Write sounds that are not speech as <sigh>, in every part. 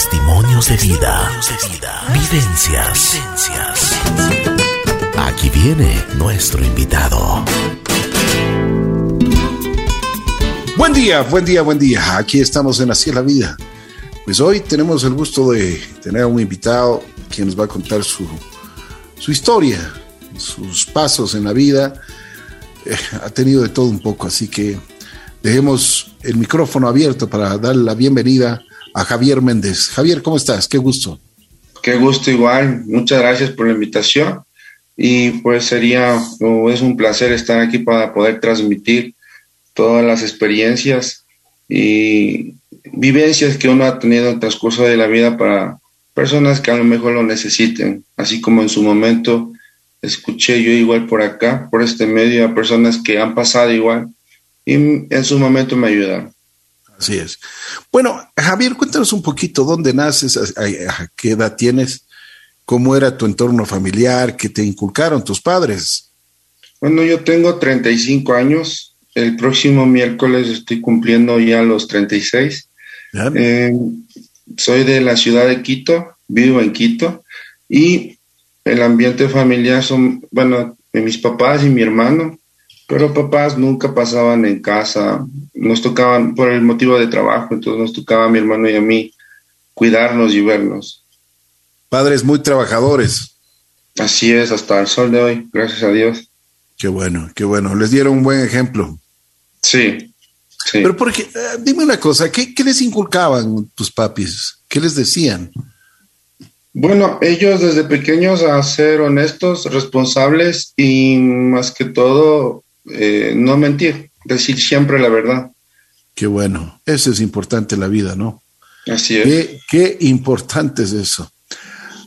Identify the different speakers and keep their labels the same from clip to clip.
Speaker 1: Testimonios de vida. Vivencias. Aquí viene nuestro invitado.
Speaker 2: Buen día, buen día, buen día. Aquí estamos en Así la Vida. Pues hoy tenemos el gusto de tener a un invitado quien nos va a contar su, su historia, sus pasos en la vida. Eh, ha tenido de todo un poco, así que dejemos el micrófono abierto para darle la bienvenida a Javier Méndez. Javier, ¿cómo estás? Qué gusto.
Speaker 3: Qué gusto igual. Muchas gracias por la invitación. Y pues sería, es un placer estar aquí para poder transmitir todas las experiencias y vivencias que uno ha tenido en el transcurso de la vida para personas que a lo mejor lo necesiten, así como en su momento escuché yo igual por acá, por este medio, a personas que han pasado igual y en su momento me ayudaron.
Speaker 2: Así es. Bueno, Javier, cuéntanos un poquito dónde naces, a, qué edad tienes, cómo era tu entorno familiar, qué te inculcaron tus padres.
Speaker 3: Bueno, yo tengo 35 años. El próximo miércoles estoy cumpliendo ya los 36. Eh, soy de la ciudad de Quito, vivo en Quito y el ambiente familiar son, bueno, mis papás y mi hermano, pero papás nunca pasaban en casa, nos tocaban por el motivo de trabajo, entonces nos tocaba a mi hermano y a mí cuidarnos y vernos.
Speaker 2: Padres muy trabajadores.
Speaker 3: Así es, hasta el sol de hoy, gracias a Dios.
Speaker 2: Qué bueno, qué bueno. Les dieron un buen ejemplo.
Speaker 3: Sí. sí.
Speaker 2: Pero porque, eh, dime una cosa, ¿qué, ¿qué les inculcaban tus papis? ¿Qué les decían?
Speaker 3: Bueno, ellos desde pequeños a ser honestos, responsables y más que todo eh, no mentir, decir siempre la verdad.
Speaker 2: Qué bueno, eso es importante en la vida, ¿no?
Speaker 3: Así es.
Speaker 2: Qué, importante es eso.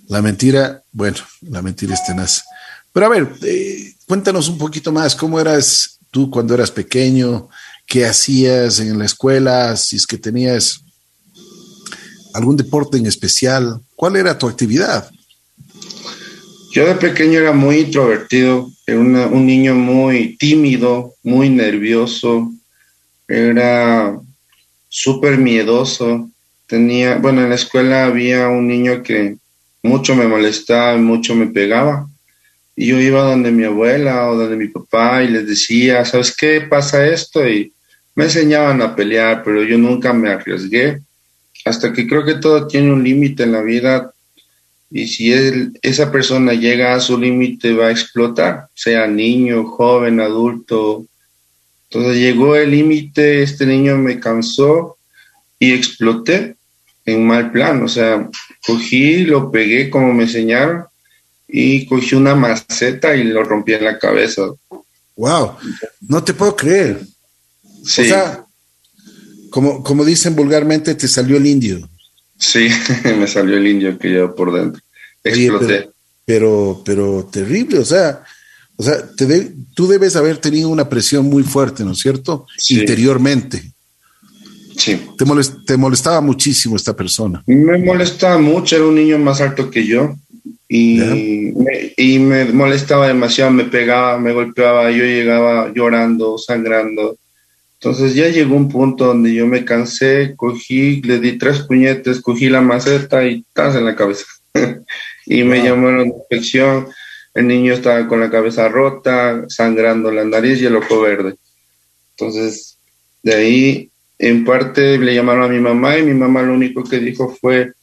Speaker 2: La mentira, bueno, la mentira es tenaz. Pero a ver, eh, cuéntanos un poquito más, ¿cómo eras tú cuando eras pequeño? ¿Qué hacías en la escuela? Si es que tenías algún deporte en especial, ¿cuál era tu actividad?
Speaker 3: Yo de pequeño era muy introvertido, era un niño muy tímido, muy nervioso, era súper miedoso. Tenía, bueno, en la escuela había un niño que mucho me molestaba, mucho me pegaba. Y yo iba donde mi abuela o donde mi papá y les decía, ¿sabes qué pasa esto? Y me enseñaban a pelear, pero yo nunca me arriesgué. Hasta que creo que todo tiene un límite en la vida, y si esa persona llega a su límite va a explotar, sea niño, joven, adulto. Entonces llegó el límite, este niño me cansó y exploté en mal plan, o sea, cogí, lo pegué como me enseñaron y cogí una maceta y lo rompí en la cabeza.
Speaker 2: Wow, no te puedo creer. Sí. O sea, como, como dicen vulgarmente, te salió el indio.
Speaker 3: Sí, <laughs> me salió el indio que llevo por dentro. Exploté.
Speaker 2: pero, pero, terrible, o sea, o sea, tú debes haber tenido una presión muy fuerte, ¿no es cierto? Interiormente.
Speaker 3: Sí.
Speaker 2: Te, molestaba muchísimo esta persona.
Speaker 3: Me molestaba mucho, era un niño más alto que yo y, me, y me molestaba demasiado, me pegaba, me golpeaba, yo llegaba llorando, sangrando. Entonces ya llegó un punto donde yo me cansé, cogí, le di tres puñetes, cogí la maceta y estás en la cabeza. <laughs> y me llamaron de infección. El niño estaba con la cabeza rota, sangrando la nariz y el ojo verde. Entonces, de ahí, en parte le llamaron a mi mamá y mi mamá lo único que dijo fue,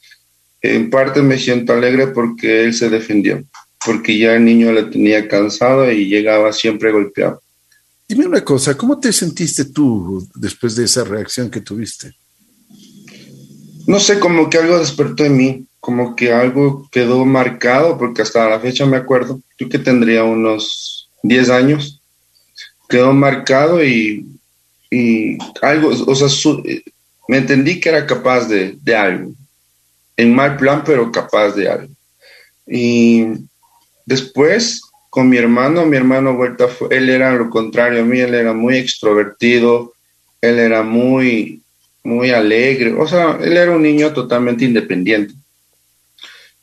Speaker 3: en parte me siento alegre porque él se defendió, porque ya el niño le tenía cansado y llegaba siempre golpeado.
Speaker 2: Dime una cosa, ¿cómo te sentiste tú después de esa reacción que tuviste?
Speaker 3: No sé, como que algo despertó en mí, como que algo quedó marcado, porque hasta la fecha me acuerdo, yo que tendría unos 10 años, quedó marcado y, y algo, o sea, me entendí que era capaz de, de algo, en mal plan, pero capaz de algo. Y después con mi hermano, mi hermano vuelta, él era lo contrario a mí, él era muy extrovertido, él era muy, muy alegre, o sea, él era un niño totalmente independiente.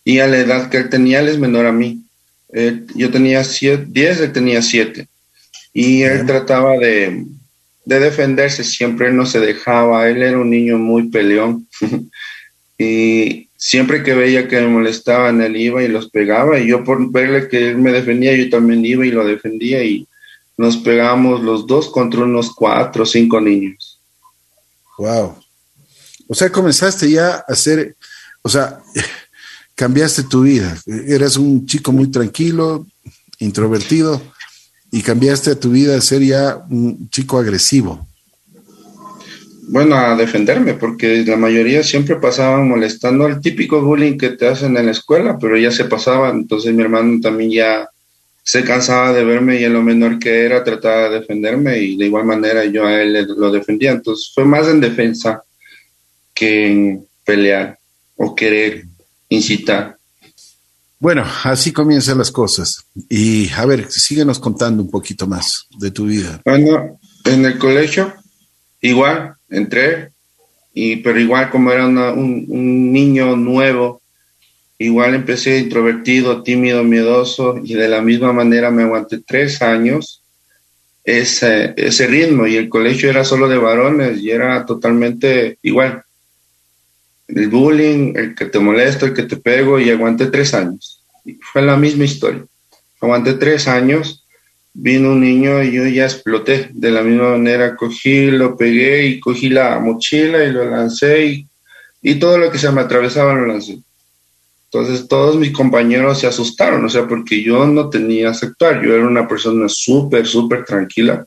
Speaker 3: Y a la edad que él tenía, él es menor a mí. yo tenía 10, él tenía 7. Y él trataba de, de defenderse siempre, no se dejaba, él era un niño muy peleón. <laughs> y siempre que veía que me molestaban, él iba y los pegaba y yo por verle que él me defendía, yo también iba y lo defendía y nos pegamos los dos contra unos cuatro o cinco niños.
Speaker 2: Wow. O sea, comenzaste ya a hacer, o sea, cambiaste tu vida. Eras un chico muy tranquilo, introvertido, y cambiaste tu vida a ser ya un chico agresivo.
Speaker 3: Bueno, a defenderme, porque la mayoría siempre pasaban molestando al típico bullying que te hacen en la escuela, pero ya se pasaba, entonces mi hermano también ya se cansaba de verme y en lo menor que era trataba de defenderme y de igual manera yo a él lo defendía, entonces fue más en defensa que en pelear o querer incitar.
Speaker 2: Bueno, así comienzan las cosas. Y a ver, síguenos contando un poquito más de tu vida.
Speaker 3: Bueno, en el colegio, igual, entré, y, pero igual como era un, niño nuevo, igual empecé introvertido, tímido, miedoso, y de la misma manera me aguanté tres años ese, ese ritmo, y el colegio era solo de varones, y era totalmente igual el bullying, el que te molesta, el que te pego, y aguanté tres años. fue la misma historia. Aguanté tres años, vino un niño y yo ya exploté. De la misma manera cogí, lo pegué y cogí la mochila y lo lancé y, y todo lo que se me atravesaba lo lancé. Entonces todos mis compañeros se asustaron, o sea, porque yo no tenía actuar, yo era una persona súper, súper tranquila,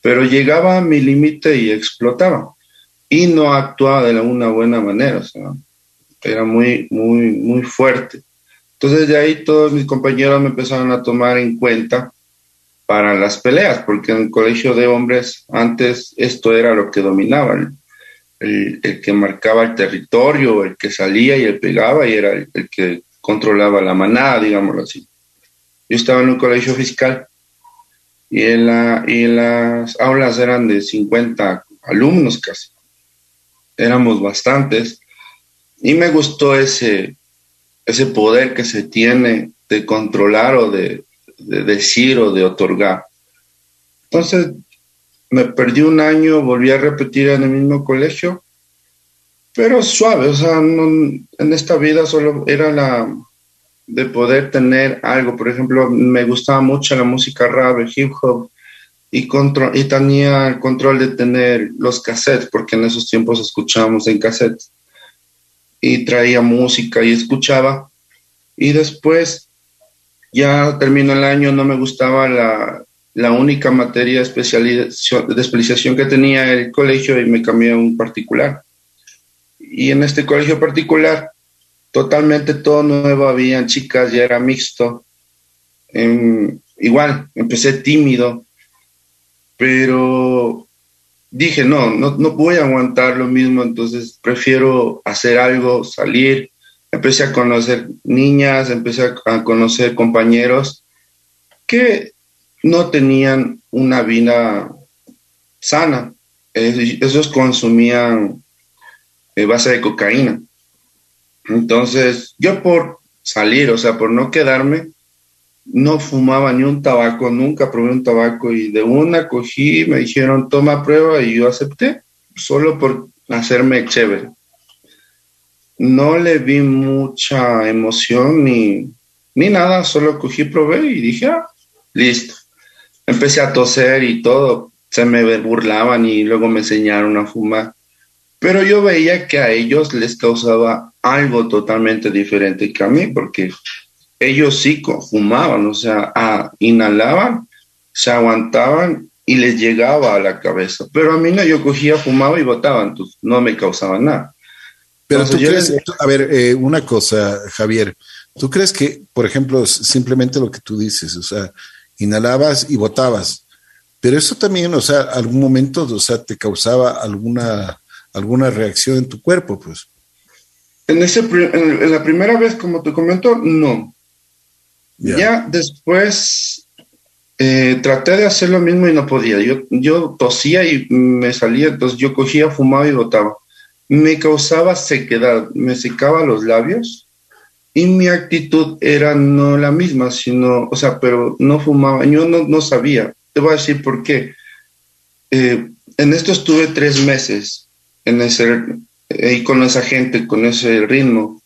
Speaker 3: pero llegaba a mi límite y explotaba y no actuaba de una buena manera, o sea, era muy, muy, muy fuerte. Entonces de ahí todos mis compañeros me empezaron a tomar en cuenta para las peleas, porque en el colegio de hombres antes esto era lo que dominaba, el, que marcaba el territorio, el que salía y el pegaba y era el, que controlaba la manada, digámoslo así. Yo estaba en un colegio fiscal y en, la, y las aulas eran de 50 alumnos casi éramos bastantes, y me gustó ese, ese poder que se tiene de controlar o de, decir o de otorgar. Entonces, me perdí un año, volví a repetir en el mismo colegio, pero suave, o sea, en esta vida solo era la de poder tener algo, por ejemplo, me gustaba mucho la música rap, el hip hop, y, y tenía el control de tener los cassettes, porque en esos tiempos escuchábamos en cassettes. Y traía música y escuchaba. Y después, ya terminó el año, no me gustaba la, la única materia de especialización, que tenía el colegio y me cambié a un particular. Y en este colegio particular, totalmente todo nuevo, habían chicas, ya era mixto. igual, empecé tímido, pero dije, no, no, no voy a aguantar lo mismo, entonces prefiero hacer algo, salir. Empecé a conocer niñas, empecé a conocer compañeros que no tenían una vida sana. Esos consumían eh, base de cocaína. Entonces, yo por salir, o sea, por no quedarme, no fumaba ni un tabaco, nunca probé un tabaco y de una cogí, me dijeron toma prueba y yo acepté, solo por hacerme chévere. No le vi mucha emoción ni, ni nada, solo cogí, probé y dije, ah, listo. Empecé a toser y todo, se me burlaban y luego me enseñaron a fumar. Pero yo veía que a ellos les causaba algo totalmente diferente que a mí, porque ellos sí fumaban, o sea, inhalaban, se aguantaban y les llegaba a la cabeza. Pero a mí no, yo cogía, fumaba y botaba, entonces no me causaba nada.
Speaker 2: Pero tú crees, a ver, eh, una cosa, Javier, ¿tú crees que, por ejemplo, simplemente lo que tú dices, o sea, inhalabas y botabas, pero eso también, o sea, algún momento, o sea, te causaba alguna, alguna reacción en tu cuerpo, pues?
Speaker 3: En, ese, en la primera vez, como te comento, no. Ya después eh, traté de hacer lo mismo y no podía. Yo, yo tosía y me salía, entonces yo cogía, fumaba y botaba. Me causaba sequedad, me secaba los labios y mi actitud era no la misma, sino, o sea, pero no fumaba, yo no, no sabía. Te voy a decir por qué. Eh, en esto estuve tres meses en ese, eh, con esa gente, con ese ritmo.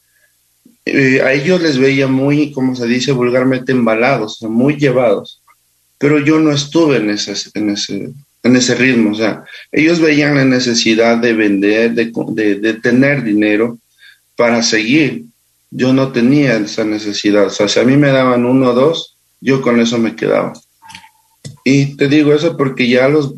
Speaker 3: Eh, a ellos les veía muy, como se dice vulgarmente, embalados, muy llevados. Pero yo no estuve en ese, en ese, en ese ritmo. O sea, ellos veían la necesidad de vender, de, de, tener dinero para seguir. Yo no tenía esa necesidad. O sea, si a mí me daban uno o dos, yo con eso me quedaba. Y te digo eso porque ya los,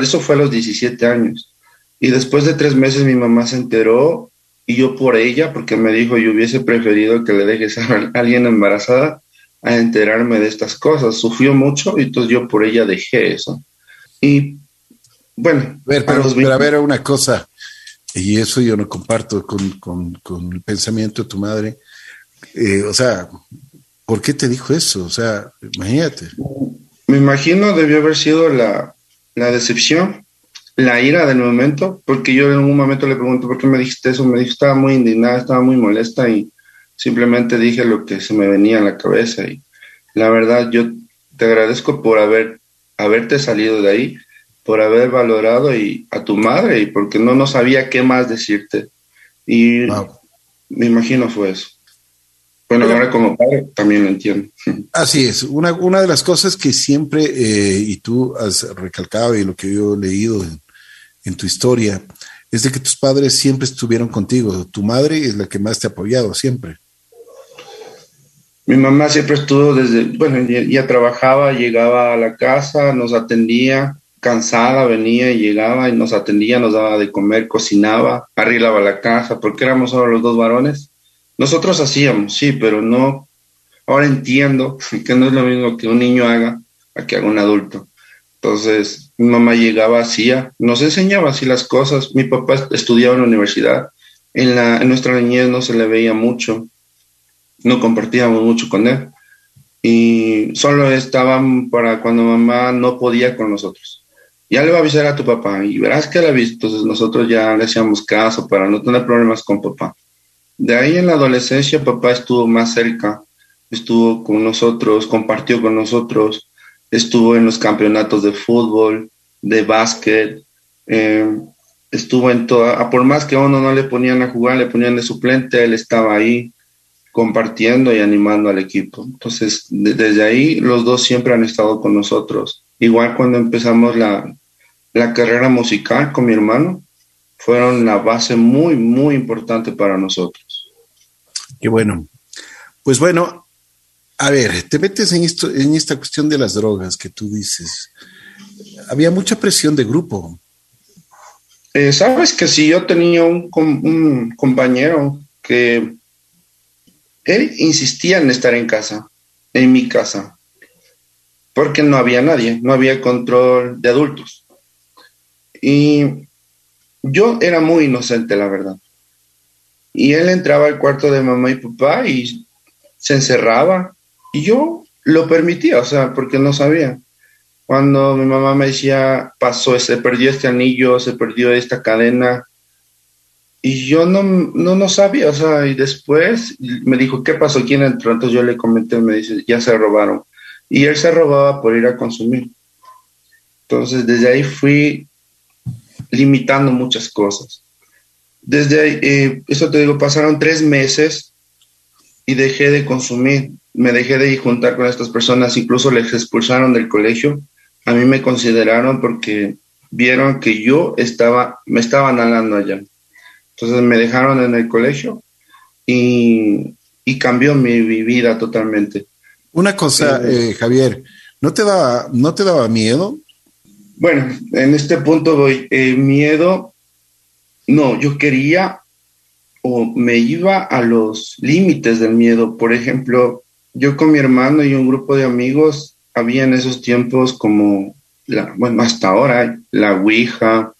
Speaker 3: eso fue a los 17 años. Y después de tres meses mi mamá se enteró y yo por ella, porque me dijo yo hubiese preferido que le dejes a <laughs> alguien embarazada a enterarme de estas cosas. Sufrió mucho y entonces yo por ella dejé eso. Y bueno,
Speaker 2: ver, pero, a, ver una cosa, y eso yo no comparto con, con, el pensamiento de tu madre. Eh, o sea, ¿por qué te dijo eso? O sea, imagínate.
Speaker 3: Me imagino debió haber sido la, la decepción, la ira del momento, porque yo en un momento le pregunto por qué me dijiste eso, me dijo, estaba muy indignada, estaba muy molesta y simplemente dije lo que se me venía a la cabeza y la verdad yo te agradezco por haber haberte salido de ahí, por haber valorado y a tu madre y porque no no sabía qué más decirte y me imagino fue eso. Bueno, ahora como padre también lo entiendo. <laughs>
Speaker 2: Así es. Una, una de las cosas que siempre, eh, y tú has recalcado y lo que yo he leído en, en, tu historia, es de que tus padres siempre estuvieron contigo. Tu madre es la que más te ha apoyado siempre.
Speaker 3: Mi mamá siempre estuvo desde, bueno, ya, trabajaba, llegaba a la casa, nos atendía, cansada, venía y llegaba y nos atendía, nos daba de comer, cocinaba, arreglaba la casa, porque éramos solo los dos varones. Nosotros hacíamos, sí, pero no, ahora entiendo <laughs> que no es lo mismo que un niño haga a que haga un adulto. Entonces, mamá llegaba, hacía, nos enseñaba así las cosas. Mi papá estudiaba en la universidad. En, la, en nuestra niñez no se le veía mucho no compartíamos mucho con él y solo estaban para cuando mamá no podía con nosotros. Ya le va a avisar a tu papá y verás que la visto. Entonces nosotros ya le hacíamos caso para no tener problemas con papá. De ahí en la adolescencia papá estuvo más cerca, estuvo con nosotros, compartió con nosotros, estuvo en los campeonatos de fútbol, de básquet, eh, estuvo en toda, por más que a uno no le ponían a jugar, le ponían de suplente, él estaba ahí compartiendo y animando al equipo. Entonces, desde ahí los dos siempre han estado con nosotros. Igual cuando empezamos la, la carrera musical con mi hermano, fueron la base muy, muy importante para nosotros.
Speaker 2: Qué bueno. Pues bueno, a ver, te metes en, esto, en esta cuestión de las drogas que tú dices. Había mucha presión de grupo.
Speaker 3: Eh, Sabes que si yo tenía un, un compañero que él insistía en estar en casa, en mi casa, porque no había nadie, no había control de adultos. Y yo era muy inocente, la verdad. Y él entraba al cuarto de mamá y papá y se encerraba. Y yo lo permitía, o sea, porque no sabía. Cuando mi mamá me decía, pasó, se perdió este anillo, se perdió esta cadena, y yo no, no, no sabía, o sea, y después me dijo, ¿qué pasó? ¿Quién entró? Entonces yo le comenté, me dice, ya se robaron. Y él se robaba por ir a consumir. Entonces desde ahí fui limitando muchas cosas. Desde ahí, eh, eso te digo, pasaron tres meses y dejé de consumir, me dejé de juntar con estas personas, incluso les expulsaron del colegio. A mí me consideraron porque vieron que yo estaba, me estaban hablando allá. Entonces me dejaron en el colegio y, cambió mi, vida totalmente.
Speaker 2: Una cosa, eh, eh, Javier, ¿no te, daba, ¿no te daba miedo?
Speaker 3: Bueno, en este punto voy. Eh, miedo, no, yo quería o me iba a los límites del miedo. Por ejemplo, yo con mi hermano y un grupo de amigos había en esos tiempos como, la, bueno, hasta ahora, la Ouija,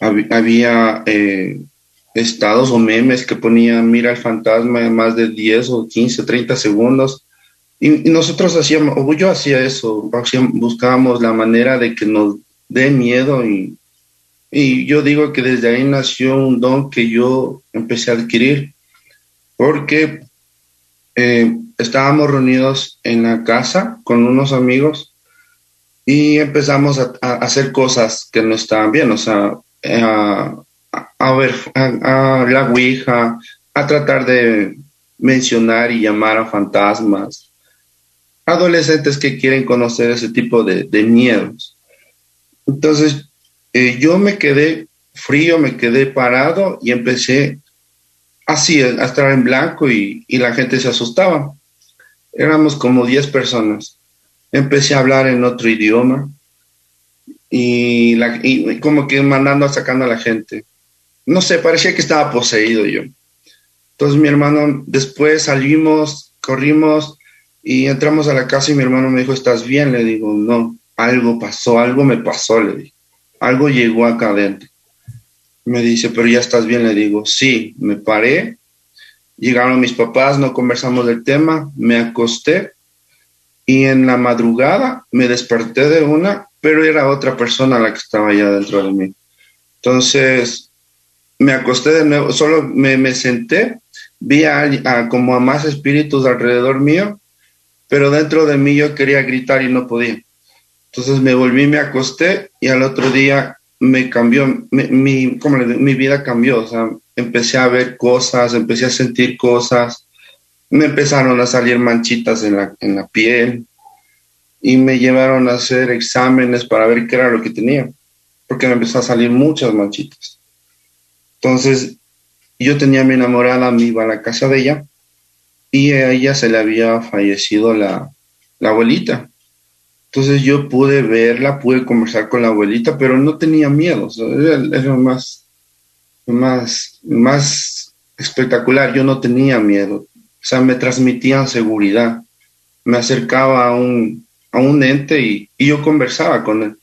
Speaker 3: había estados o memes que ponían mira el fantasma en más de 10 o 15, 30 segundos. Y, nosotros hacíamos, o yo hacía eso, buscábamos la manera de que nos dé miedo y, y yo digo que desde ahí nació un don que yo empecé a adquirir, porque eh, estábamos reunidos en la casa con unos amigos y empezamos a, hacer cosas que no estaban bien, o sea, a, ver a, la Ouija, a tratar de mencionar y llamar a fantasmas. Adolescentes que quieren conocer ese tipo de, miedos. Entonces, eh, yo me quedé frío, me quedé parado y empecé así a estar en blanco y, y la gente se asustaba. Éramos como 10 personas. Empecé a hablar en otro idioma y, la, como que mandando, sacando a la gente. No sé, parecía que estaba poseído yo. Entonces mi hermano, después salimos, corrimos y entramos a la casa y mi hermano me dijo, ¿estás bien? Le digo, no, algo pasó, algo me pasó, le digo. Algo llegó acá adentro. Me dice, pero ya estás bien, le digo, sí, me paré, llegaron mis papás, no conversamos del tema, me acosté y en la madrugada me desperté de una pero era otra persona la que estaba allá dentro de mí. Entonces, me acosté de nuevo, solo me, senté, vi a, como a más espíritus alrededor mío, pero dentro de mí yo quería gritar y no podía. Entonces me volví, me acosté y al otro día me cambió, mi, mi vida cambió, o sea, empecé a ver cosas, empecé a sentir cosas, me empezaron a salir manchitas en la, en la piel, y me llevaron a hacer exámenes para ver qué era lo que tenía, porque me empezó a salir muchas manchitas. Entonces, yo tenía a mi enamorada, me iba a la casa de ella y a ella se le había fallecido la abuelita. Entonces yo pude verla, pude conversar con la abuelita, pero no tenía miedo, era, lo más, más, más espectacular, yo no tenía miedo, o sea, me transmitían seguridad. Me acercaba a un, a un ente y, yo conversaba con él.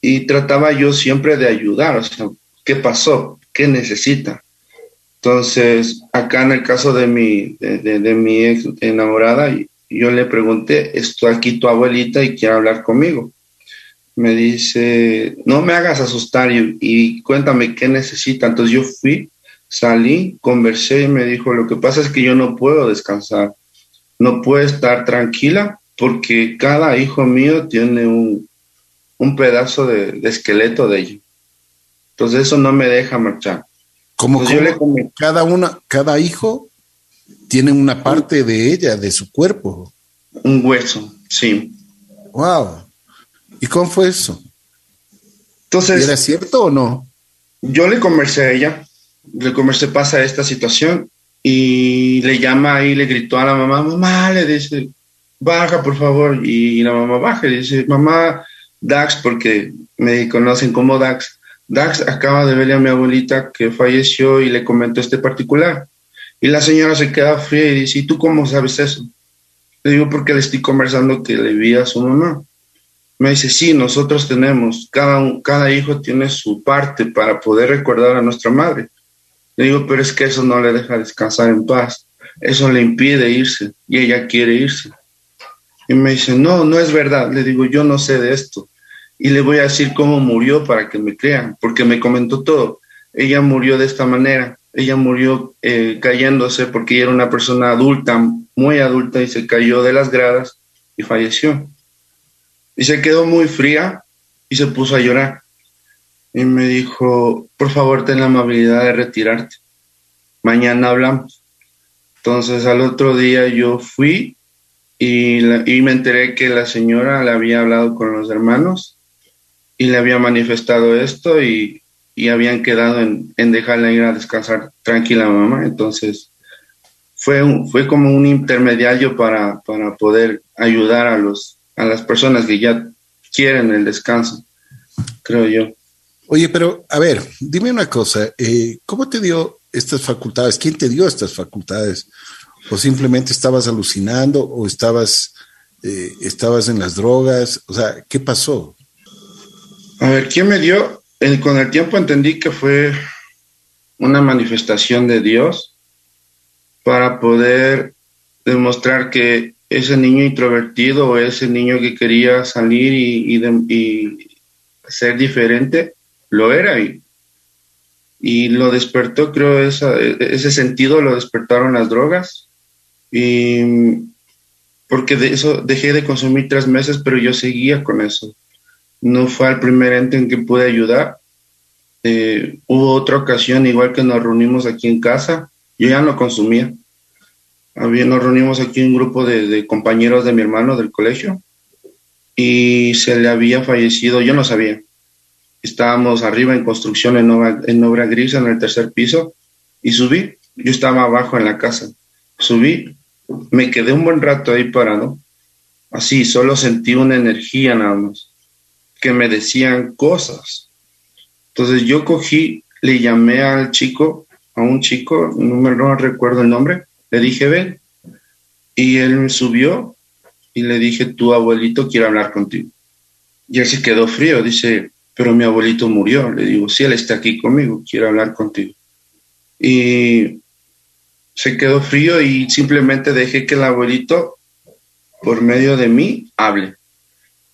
Speaker 3: Y trataba yo siempre de ayudar, o sea, ¿qué pasó? ¿Qué necesita? Entonces, acá en el caso de mi, de, mi ex enamorada, yo le pregunté, estoy aquí tu abuelita y quiere hablar conmigo. Me dice, no me hagas asustar y, y, cuéntame qué necesita. Entonces yo fui, salí, conversé y me dijo, lo que pasa es que yo no puedo descansar, no puedo estar tranquila porque cada hijo mío tiene un, pedazo de, esqueleto de ellos. Entonces eso no me deja marchar.
Speaker 2: Como cada una, cada hijo tiene una parte de ella, de su cuerpo.
Speaker 3: Un hueso, sí.
Speaker 2: Wow. ¿Y cómo fue eso? Entonces. ¿Era cierto o no?
Speaker 3: Yo le conversé a ella, le conversé, pasa esta situación, y le llama y le gritó a la mamá, mamá, le dice, baja por favor. Y la mamá baja y dice, mamá, Dax, porque me conocen como Dax, Dax acaba de verle a mi abuelita que falleció y le comentó este particular. Y la señora se queda fría y dice, ¿y tú cómo sabes eso? Le digo, porque le estoy conversando que le vi a su mamá. Me dice, sí, nosotros tenemos, cada, cada hijo tiene su parte para poder recordar a nuestra madre. Le digo, pero es que eso no le deja descansar en paz, eso le impide irse y ella quiere irse. Y me dice, no, no es verdad. Le digo, yo no sé de esto. Y le voy a decir cómo murió para que me crean, porque me comentó todo. Ella murió de esta manera. Ella murió eh, cayéndose porque era una persona adulta, muy adulta, y se cayó de las gradas y falleció. Y se quedó muy fría y se puso a llorar. Y me dijo, por favor, ten la amabilidad de retirarte. Mañana hablamos. Entonces al otro día yo fui y, me enteré que la señora le había hablado con los hermanos y le había manifestado esto y, habían quedado en, en, dejarla ir a descansar tranquila mamá. Entonces fue, fue como un intermediario para, para poder ayudar a, los, a las personas que ya quieren el descanso, creo yo.
Speaker 2: Oye, pero a ver, dime una cosa, eh, ¿cómo te dio estas facultades? ¿Quién te dio estas facultades? o simplemente estabas alucinando o estabas, eh, estabas en las drogas, o sea, ¿qué pasó?
Speaker 3: A ver, ¿quién me dio? Con el tiempo entendí que fue una manifestación de Dios para poder demostrar que ese niño introvertido o ese niño que quería salir y, y ser diferente, lo era y, y lo despertó, creo, ese sentido lo despertaron las drogas y porque de eso dejé de consumir tres meses, pero yo seguía con eso. No fue el primer ente en que pude ayudar. eh, hubo otra ocasión, igual que nos reunimos aquí en casa, yo ya no consumía. Había, nos reunimos aquí un grupo de, compañeros de mi hermano del colegio y se le había fallecido, yo no sabía. Estábamos arriba en construcción en obra, en obra gris en el tercer piso y subí. Yo estaba abajo en la casa. Subí, me quedé un buen rato ahí parado. Así, solo sentí una energía nada más, que me decían cosas. Entonces yo cogí, le llamé al chico, a un chico, no me recuerdo el nombre, le dije, ven. Y él me subió y le dije, tu abuelito quiere hablar contigo. Y él se quedó frío, dice, pero mi abuelito murió. Le digo, sí, él está aquí conmigo, quiere hablar contigo. Y se quedó frío y simplemente dejé que el abuelito, por medio de mí, hable.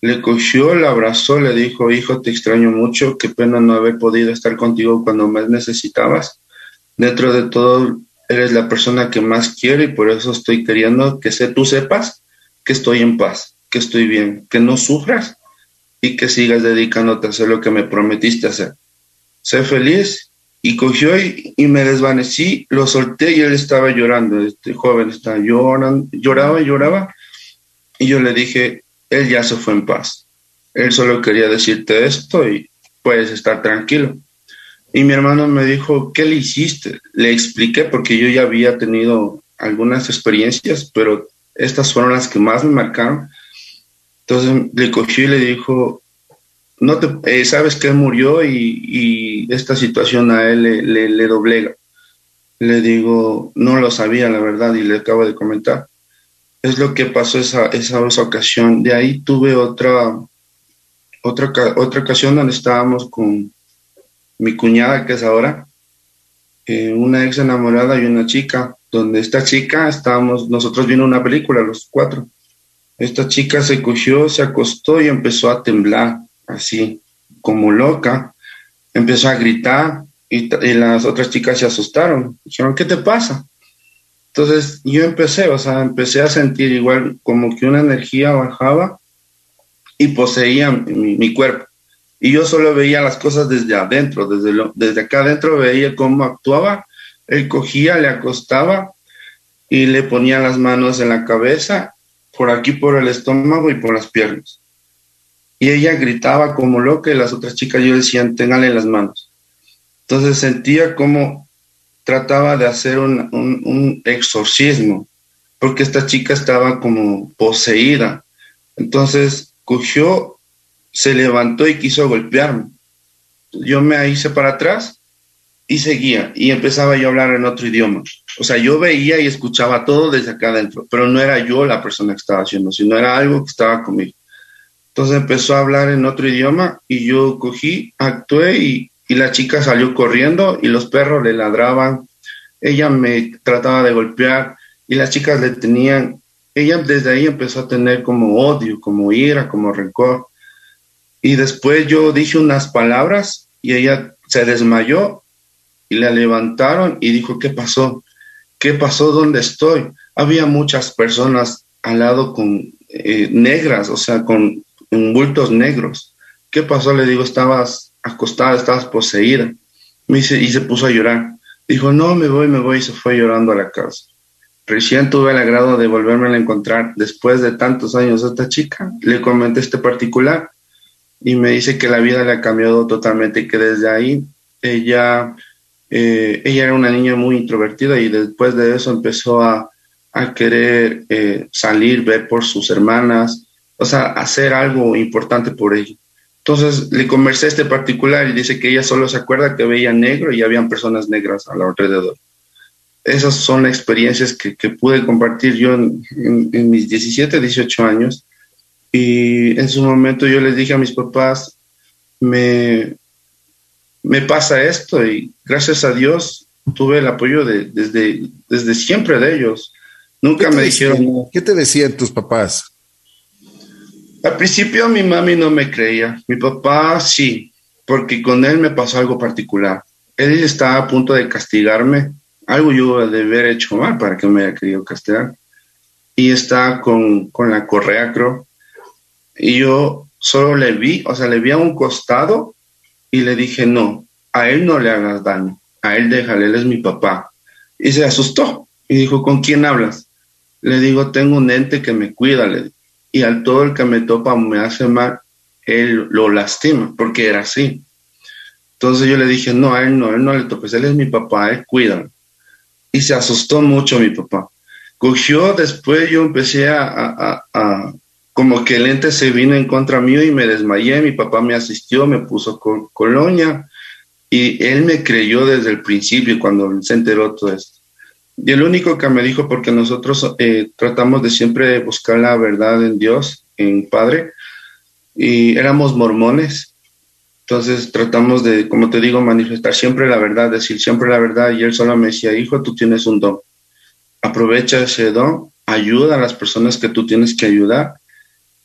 Speaker 3: Le cogió, le abrazó, le dijo, hijo, te extraño mucho, qué pena no haber podido estar contigo cuando más necesitabas. Dentro de todo, eres la persona que más quiero y por eso estoy queriendo que tú sepas que estoy en paz, que estoy bien, que no sufras y que sigas dedicándote a hacer lo que me prometiste hacer. Sé feliz y cogió y, me desvanecí, lo solté y él estaba llorando, este joven estaba llorando, lloraba y lloraba y yo le dije, él ya se fue en paz, él solo quería decirte esto y puedes estar tranquilo. Y mi hermano me dijo, ¿qué le hiciste? Le expliqué porque yo ya había tenido algunas experiencias, pero estas fueron las que más me marcaron. Entonces le cogió y le dijo, no te, eh, sabes que murió y, esta situación a él le, doblega. Le digo, no lo sabía, la verdad, y le acabo de comentar. Es lo que pasó esa, esa, ocasión. De ahí tuve otra, otra, otra ocasión donde estábamos con, mi cuñada, que es ahora, eh, una ex enamorada y una chica, donde esta chica estábamos, nosotros vimos una película, los cuatro. Esta chica se cogió, se acostó y empezó a temblar, así, como loca. Empezó a gritar y, las otras chicas se asustaron. Dijeron, ¿qué te pasa? Entonces yo empecé, o sea, empecé a sentir igual como que una energía bajaba y poseía mi cuerpo y yo solo veía las cosas desde adentro, desde, desde acá adentro veía cómo actuaba, él cogía, le acostaba y le ponía las manos en la cabeza, por aquí por el estómago y por las piernas. Y ella gritaba como loca y las otras chicas yo decían, téngale las manos. Entonces sentía como trataba de hacer un, un, exorcismo, porque esta chica estaba como poseída. Entonces cogió se levantó y quiso golpearme. Yo me hice para atrás y seguía y empezaba yo a hablar en otro idioma. O sea, yo veía y escuchaba todo desde acá adentro, pero no era yo la persona que estaba haciendo, sino era algo que estaba conmigo. Entonces empezó a hablar en otro idioma y yo cogí, actué y, y la chica salió corriendo y los perros le ladraban. Ella me trataba de golpear y las chicas le tenían, ella desde ahí empezó a tener como odio, como ira, como rencor. Y después yo dije unas palabras y ella se desmayó y la levantaron y dijo, ¿qué pasó? ¿Qué pasó? ¿Dónde estoy? Había muchas personas al lado con eh, negras, o sea, con bultos negros. ¿Qué pasó? Le digo, estabas acostada, estabas poseída. Me dice, y se puso a llorar. Dijo, no, me voy, me voy, y se fue llorando a la casa. Recién tuve el agrado de volverme a encontrar después de tantos años a esta chica. Le comenté este particular y me dice que la vida le ha cambiado totalmente que desde ahí ella, eh, ella era una niña muy introvertida y después de eso empezó a, a querer eh, salir, ver por sus hermanas, o sea, hacer algo importante por ella. Entonces le conversé este particular y dice que ella solo se acuerda que veía negro y habían personas negras a alrededor. Esas son las experiencias que, que pude compartir yo en, en, en mis 17, 18 años y en su momento yo les dije a mis papás, me, me pasa esto y gracias a Dios tuve el apoyo de, desde, desde siempre de ellos. Nunca me dijeron...
Speaker 2: ¿Qué te decían tus papás?
Speaker 3: Al principio mi mami no me creía, mi papá sí, porque con él me pasó algo particular. Él estaba a punto de castigarme, algo yo de haber hecho mal para que me haya querido castigar. Y estaba con, con la correa, creo, y yo solo le vi, o sea, le vi a un costado y le dije, no, a él no le hagas daño, a él déjale, él es mi papá. Y se asustó y dijo, ¿con quién hablas? Le digo, tengo un ente que me cuida, le y al todo el que me topa me hace mal, él lo lastima, porque era así. Entonces yo le dije, no, a él no, a él no le topes, él es mi papá, él cuida. Y se asustó mucho mi papá. Cogió, después yo empecé a, como que el ente se vino en contra mío y me desmayé, mi papá me asistió, me puso colonia y él me creyó desde el principio cuando se enteró todo esto. Y el único que me dijo, porque nosotros eh, tratamos de siempre buscar la verdad en Dios, en Padre, y éramos mormones, entonces tratamos de, como te digo, manifestar siempre la verdad, decir siempre la verdad, y él solo me decía, hijo, tú tienes un don, aprovecha ese don, ayuda a las personas que tú tienes que ayudar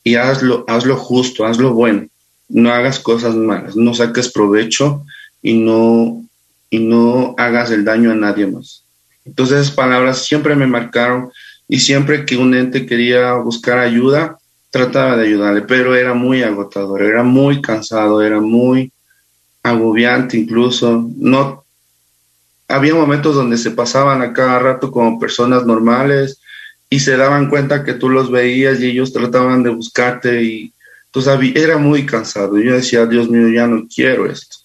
Speaker 3: y hazlo, hazlo justo, hazlo bueno, no hagas cosas malas, no saques provecho y no, y no hagas el daño a nadie más. Entonces esas palabras siempre me marcaron y siempre que un ente quería buscar ayuda, trataba de ayudarle, pero era muy agotador, era muy cansado, era muy agobiante incluso. No había momentos donde se pasaban a cada rato como personas normales y se daban cuenta que tú los veías y ellos trataban de buscarte y entonces era muy cansado. Yo decía, Dios mío, ya no quiero esto.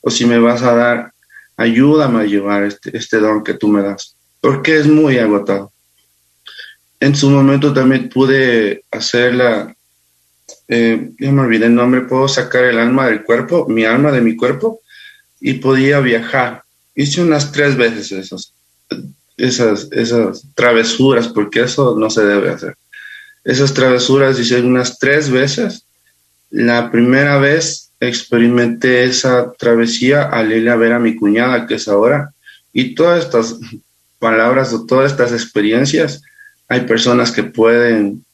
Speaker 3: O si me vas a dar ayúdame a llevar este, este don que tú me das, porque es muy agotado. En su momento también pude hacer la, eh, ya me olvidé el nombre, puedo sacar el alma del cuerpo, mi alma de mi cuerpo, y podía viajar. Hice unas tres veces esas, esas, esas travesuras, porque eso no se debe hacer. Esas travesuras hice unas tres veces. La primera vez experimenté esa travesía al ir a ver a mi cuñada, que es ahora, y todas estas <laughs> palabras o todas estas experiencias, hay personas que pueden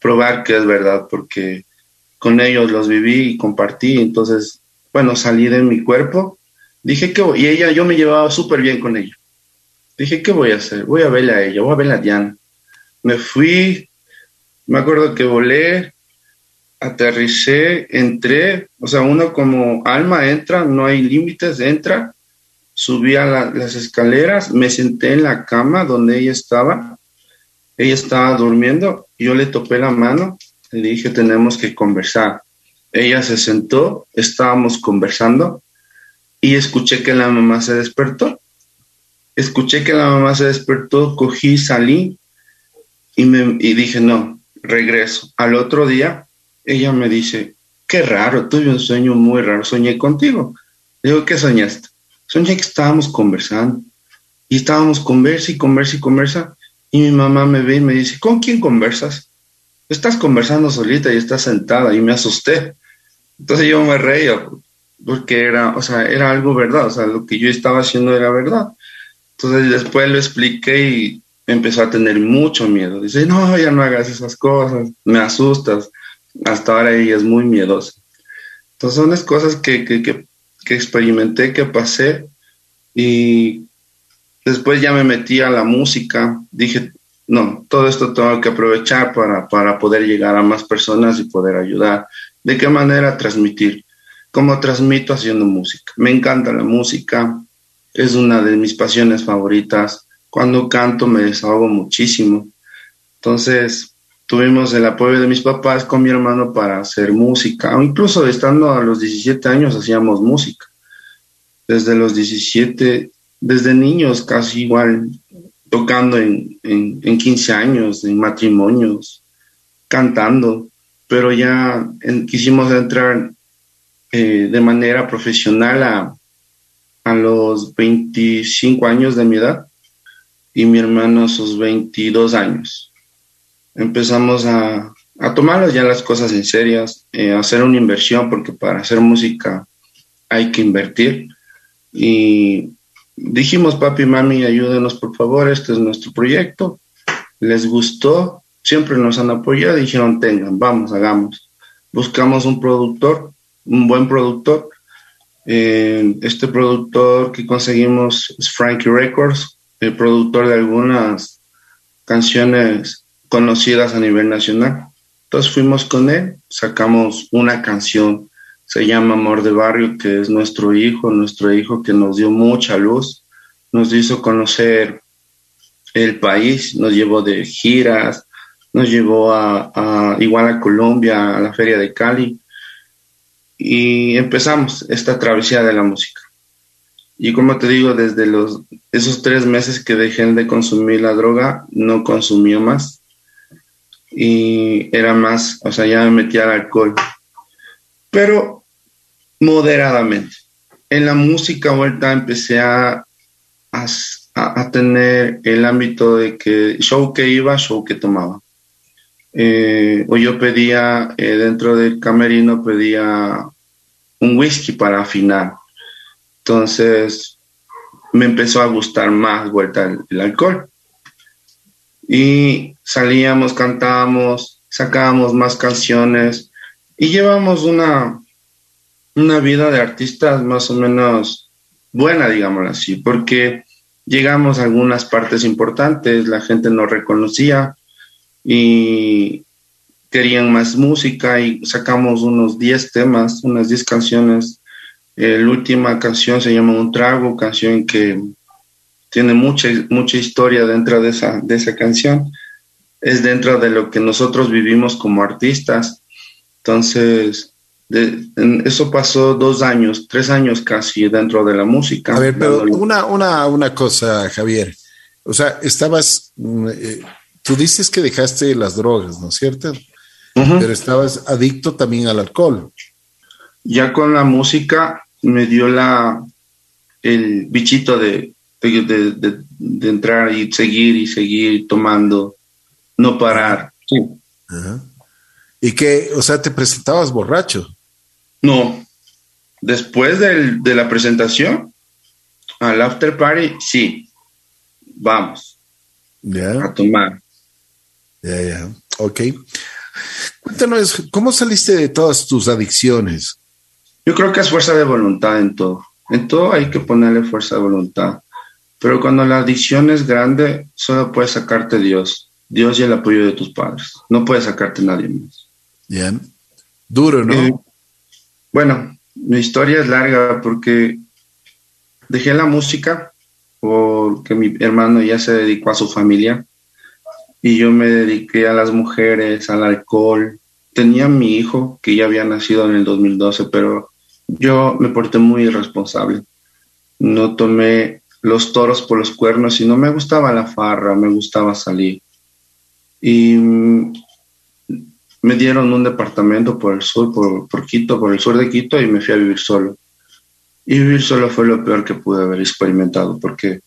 Speaker 3: probar que es verdad, porque con ellos los viví y compartí, entonces, bueno, salí de mi cuerpo, dije que y ella, yo me llevaba súper bien con ella. Dije, ¿qué voy a hacer? Voy a verla a ella, voy a verla a Diana. Me fui, me acuerdo que volé, aterricé, entré, o sea, uno como alma entra, no hay límites, entra, subí a las escaleras, me senté en la cama donde ella estaba, ella estaba durmiendo, yo le topé la mano, le dije, tenemos que conversar. Ella se sentó, estábamos conversando y escuché que la mamá se despertó. Escuché que la mamá se despertó, cogí, salí y, me, y dije, no, regreso. Al otro día ella me dice, qué raro, tuve un sueño muy raro, soñé contigo. digo, ¿qué soñaste? Soñé que estábamos conversando y estábamos conversa y conversa y conversa y mi mamá me ve y me dice, ¿con quién conversas? Estás conversando solita y estás sentada y me asusté. Entonces yo me reía porque era, o sea, era algo verdad, o sea, lo que yo estaba haciendo era verdad. Entonces después lo expliqué y empezó a tener mucho miedo. Dice, no, ya no hagas esas cosas, me asustas hasta ahora ella es muy miedosa. Entonces son las cosas que, que, que, experimenté, que pasé y después ya me metí a la música. Dije, no, todo esto tengo que aprovechar para, para poder llegar a más personas y poder ayudar. ¿De qué manera transmitir? ¿Cómo transmito haciendo música? Me encanta la música, es una de mis pasiones favoritas. Cuando canto me desahogo muchísimo. Entonces, tuvimos el apoyo de mis papás con mi hermano para hacer música, o incluso estando a los 17 años hacíamos música. Desde los 17, desde niños casi igual, tocando en, en, 15 años, en matrimonios, cantando, pero ya quisimos entrar eh, de manera profesional a, a los 25 años de mi edad y mi hermano a sus 22 años empezamos a, a ya las cosas en serias, eh, hacer una inversión, porque para hacer música hay que invertir. Y dijimos, papi, mami, ayúdenos por favor, este es nuestro proyecto. Les gustó, siempre nos han apoyado, dijeron, tengan, vamos, hagamos. Buscamos un productor, un buen productor. Eh, este productor que conseguimos es Frankie Records, el productor de algunas canciones conocidas a nivel nacional. Entonces fuimos con él, sacamos una canción, se llama Amor de Barrio, que es nuestro hijo, nuestro hijo que nos dio mucha luz, nos hizo conocer el país, nos llevó de giras, nos llevó a, igual a Colombia, a la Feria de Cali, y empezamos esta travesía de la música. Y como te digo, desde los, esos tres meses que dejé de consumir la droga, no consumí más. Y era más, o sea, ya me metía al alcohol. Pero moderadamente. En la música vuelta empecé a, a, tener el ámbito de que show que iba, show que tomaba. Eh, o yo pedía, eh, dentro del camerino, pedía un whisky para afinar. Entonces me empezó a gustar más vuelta el, el alcohol. Y salíamos, cantábamos, sacábamos más canciones y llevamos una, una vida de artistas más o menos buena, digámoslo así, porque llegamos a algunas partes importantes, la gente nos reconocía y querían más música y sacamos unos 10 temas, unas 10 canciones. la última canción se llama Un Trago, canción que tiene mucha, mucha historia dentro de esa, de esa canción. Es dentro de lo que nosotros vivimos como artistas. Entonces, eso pasó dos años, tres años casi dentro de la música.
Speaker 2: A ver, pero una, una, una cosa, Javier. O sea, estabas, mm, eh, tú dices que dejaste las drogas, ¿no es cierto? Pero estabas adicto también al alcohol.
Speaker 3: Ya con la música me dio la, el bichito de, de, de, entrar y seguir y seguir tomando, no parar.
Speaker 2: Y que, o sea, te presentabas borracho.
Speaker 3: No. Después de la presentación, al after party, sí. Vamos.
Speaker 2: Ya.
Speaker 3: A tomar.
Speaker 2: Ya, ya. Ok. Cuéntanos, ¿cómo saliste de todas tus adicciones?
Speaker 3: Yo creo que es fuerza de voluntad en todo. En todo hay que ponerle fuerza de voluntad. Pero cuando la adicción es grande, solo puede sacarte Dios. Dios y el apoyo de tus padres. No puede sacarte nadie más.
Speaker 2: Bien. Duro, ¿no? Eh,
Speaker 3: bueno, mi historia es larga porque dejé la música porque mi hermano ya se dedicó a su familia y yo me dediqué a las mujeres, al alcohol. Tenía mi hijo que ya había nacido en el 2012, pero yo me porté muy irresponsable. No tomé los toros por los cuernos y no me gustaba la farra, me gustaba salir. Y me dieron un departamento por el sur, por, Quito, por el sur de Quito y me fui a vivir solo. Y vivir solo fue lo peor que pude haber experimentado porque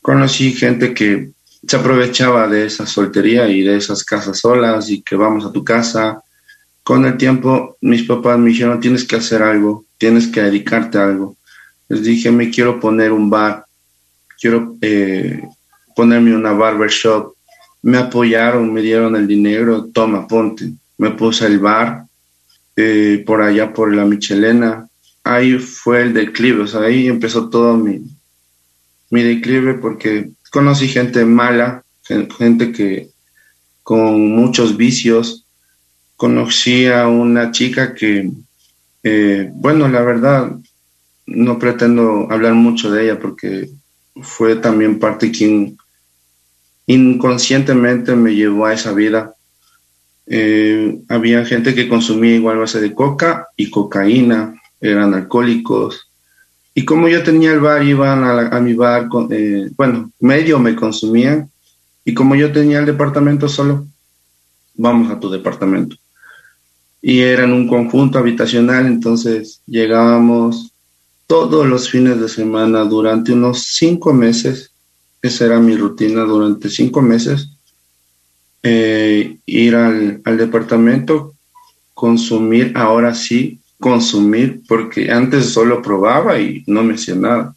Speaker 3: conocí gente que se aprovechaba de esa soltería y de esas casas solas y que vamos a tu casa. Con el tiempo mis papás me dijeron tienes que hacer algo, tienes que dedicarte a algo. Les dije me quiero poner un bar, quiero eh, ponerme una barber shop me apoyaron, me dieron el dinero, toma, ponte. Me puse el bar eh, por allá por la Michelena. Ahí fue el declive, o sea, ahí empezó todo mi, mi declive porque conocí gente mala, gente que con muchos vicios. Conocí a una chica que, eh, bueno, la verdad, no pretendo hablar mucho de ella porque fue también parte quien inconscientemente me llevó a esa vida. Eh, había gente que consumía igual base de coca y cocaína, eran alcohólicos. Y como yo tenía el bar, iban a, mi bar, eh, bueno, medio me consumían. Y como yo tenía el departamento solo, vamos a tu departamento. Y eran un conjunto habitacional, entonces llegábamos todos los fines de semana durante unos cinco meses esa era mi rutina durante cinco meses. Eh, ir al, departamento, consumir, ahora sí, consumir, porque antes solo probaba y no me hacía nada.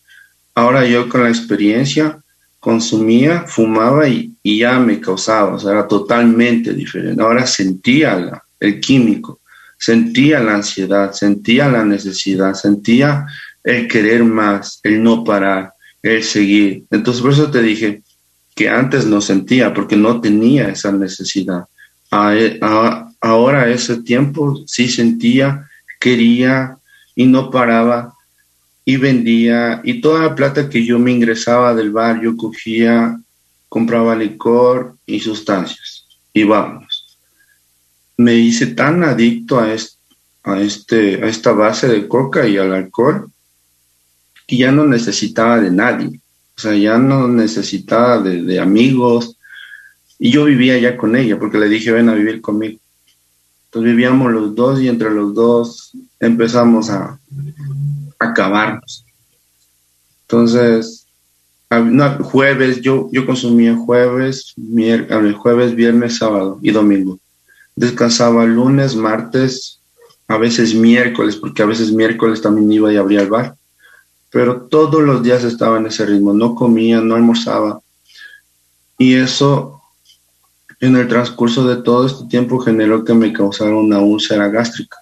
Speaker 3: Ahora yo con la experiencia consumía, fumaba y, ya me causaba, o sea, era totalmente diferente. Ahora sentía el químico, sentía la ansiedad, sentía la necesidad, sentía el querer más, el no parar el seguir. Entonces, por eso te dije que antes no sentía, porque no tenía esa necesidad. A, ahora, ese tiempo, sí sentía quería y no paraba y vendía y toda la plata que yo me ingresaba del bar yo cogía, compraba licor y sustancias y vámonos. Me hice tan adicto a, a, este, a esta base de coca y al alcohol que ya no necesitaba de nadie, o sea, ya no necesitaba de, amigos y yo vivía ya con ella porque le dije ven a vivir conmigo. Entonces vivíamos los dos y entre los dos empezamos a, acabarnos. Entonces, jueves, yo, yo consumía jueves, jueves, viernes, sábado y domingo. Descansaba lunes, martes, a veces miércoles, porque a veces miércoles también iba y abría el bar. Pero todos los días estaba en ese ritmo, no comía, no almorzaba. Y eso en el transcurso de todo este tiempo generó que me causara una úlcera gástrica.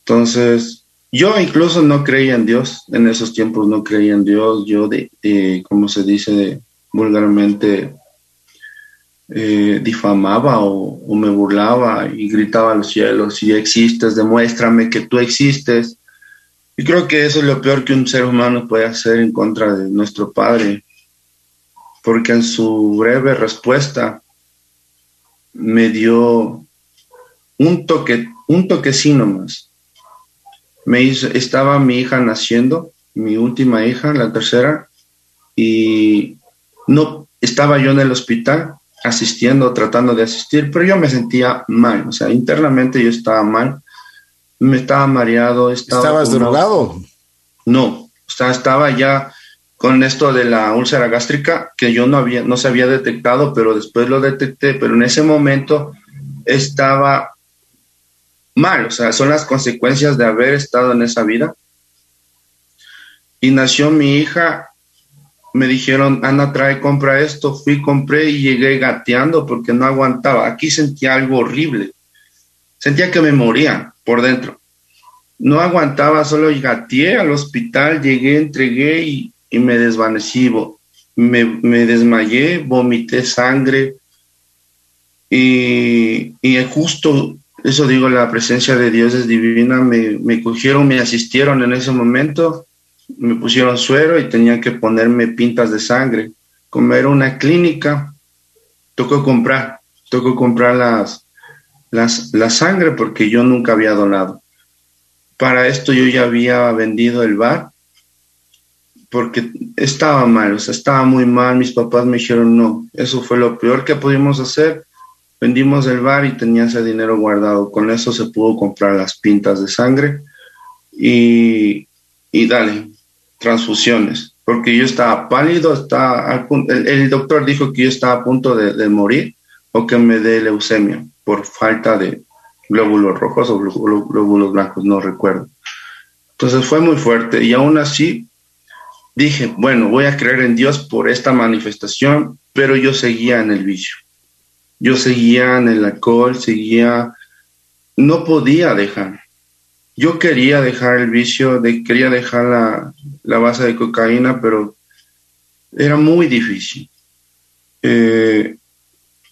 Speaker 3: Entonces, yo incluso no creía en Dios, en esos tiempos no creía en Dios, yo de, como se dice vulgarmente, eh, difamaba o, o, me burlaba y gritaba a los cielos, si existes, demuéstrame que tú existes. Y creo que eso es lo peor que un ser humano puede hacer en contra de nuestro Padre, porque en su breve respuesta me dio un toque, un toquecino más. Me hizo, estaba mi hija naciendo, mi última hija, la tercera, y no estaba yo en el hospital asistiendo, tratando de asistir, pero yo me sentía mal, o sea, internamente yo estaba mal, me estaba mareado, estaba...
Speaker 2: ¿Estabas drogado?
Speaker 3: No, o sea, estaba ya con esto de la úlcera gástrica que yo no había no se había detectado, pero después lo detecté, pero en ese momento estaba mal, o sea, son las consecuencias de haber estado en esa vida. Y nació mi hija, me dijeron, Ana, trae, compra esto, fui, compré y llegué gateando porque no aguantaba. Aquí sentía algo horrible, sentía que me moría por dentro. No aguantaba, solo gateé al hospital, llegué, entregué y y me desvanecí, me, me desmayé, vomité sangre y, y, justo eso digo, la presencia de Dios es divina, me, me cogieron, me asistieron en ese momento, me pusieron suero y tenían que ponerme pintas de sangre. Como era una clínica, tocó comprar, tocó comprar las, las, la sangre porque yo nunca había donado. Para esto yo ya había vendido el bar porque estaba mal, o sea, estaba muy mal. Mis papás me dijeron, no, eso fue lo peor que pudimos hacer. Vendimos el bar y tenía ese dinero guardado. Con eso se pudo comprar las pintas de sangre y, y dale, transfusiones, porque yo estaba pálido, estaba el, el, doctor dijo que yo estaba a punto de, morir o que me dé leucemia por falta de glóbulos rojos o glóbulos blancos, no recuerdo. Entonces fue muy fuerte y aún así dije, bueno, voy a creer en Dios por esta manifestación, pero yo seguía en el vicio. Yo seguía en el alcohol, seguía, no podía dejar. Yo quería dejar el vicio, de, quería dejar la, la base de cocaína, pero era muy difícil. Eh,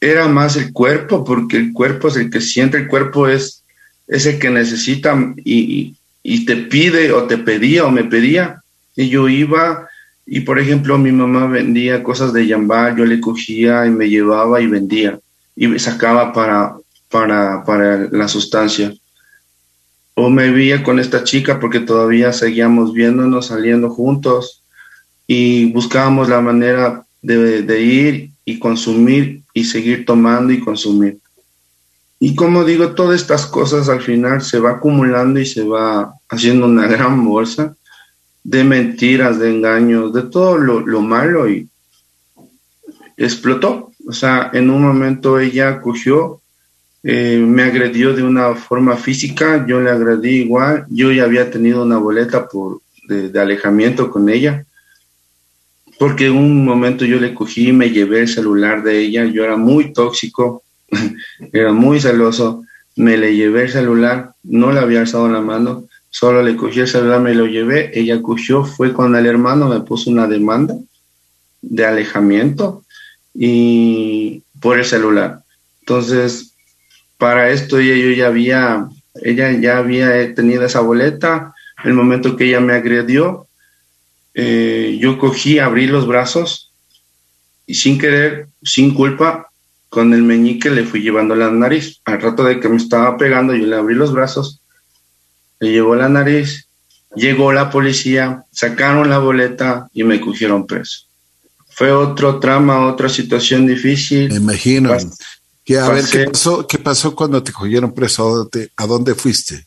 Speaker 3: era más el cuerpo, porque el cuerpo es el que siente, el cuerpo es, es el que necesita y, y te pide o te pedía o me pedía y yo iba y, por ejemplo, mi mamá vendía cosas de yambá, yo le cogía y me llevaba y vendía y me sacaba para, para, para la sustancia. O me veía con esta chica porque todavía seguíamos viéndonos, saliendo juntos y buscábamos la manera de, de ir y consumir y seguir tomando y consumir. Y como digo, todas estas cosas al final se va acumulando y se va haciendo una gran bolsa de mentiras, de engaños, de todo lo, malo y explotó. O sea, en un momento ella cogió, eh, me agredió de una forma física, yo le agredí igual, yo ya había tenido una boleta por, de, alejamiento con ella, porque en un momento yo le cogí me llevé el celular de ella, yo era muy tóxico, <laughs> era muy celoso, me le llevé el celular, no le había alzado la mano, Solo le cogí el celular, me lo llevé, ella cogió, fue con el hermano, me puso una demanda de alejamiento y por el celular. Entonces, para esto ya yo ya había Ella ya había tenido esa boleta. El momento que ella me agredió, eh, yo cogí, abrí los brazos y sin querer, sin culpa, con el meñique le fui llevando la nariz. Al rato de que me estaba pegando, yo le abrí los brazos, le llevó la nariz, llegó la policía, sacaron la boleta y me cogieron preso. Fue otro trama, otra situación difícil.
Speaker 2: Me imagino. Que, a ver, ¿qué pasó, ¿qué pasó cuando te cogieron preso? ¿A dónde, fuiste?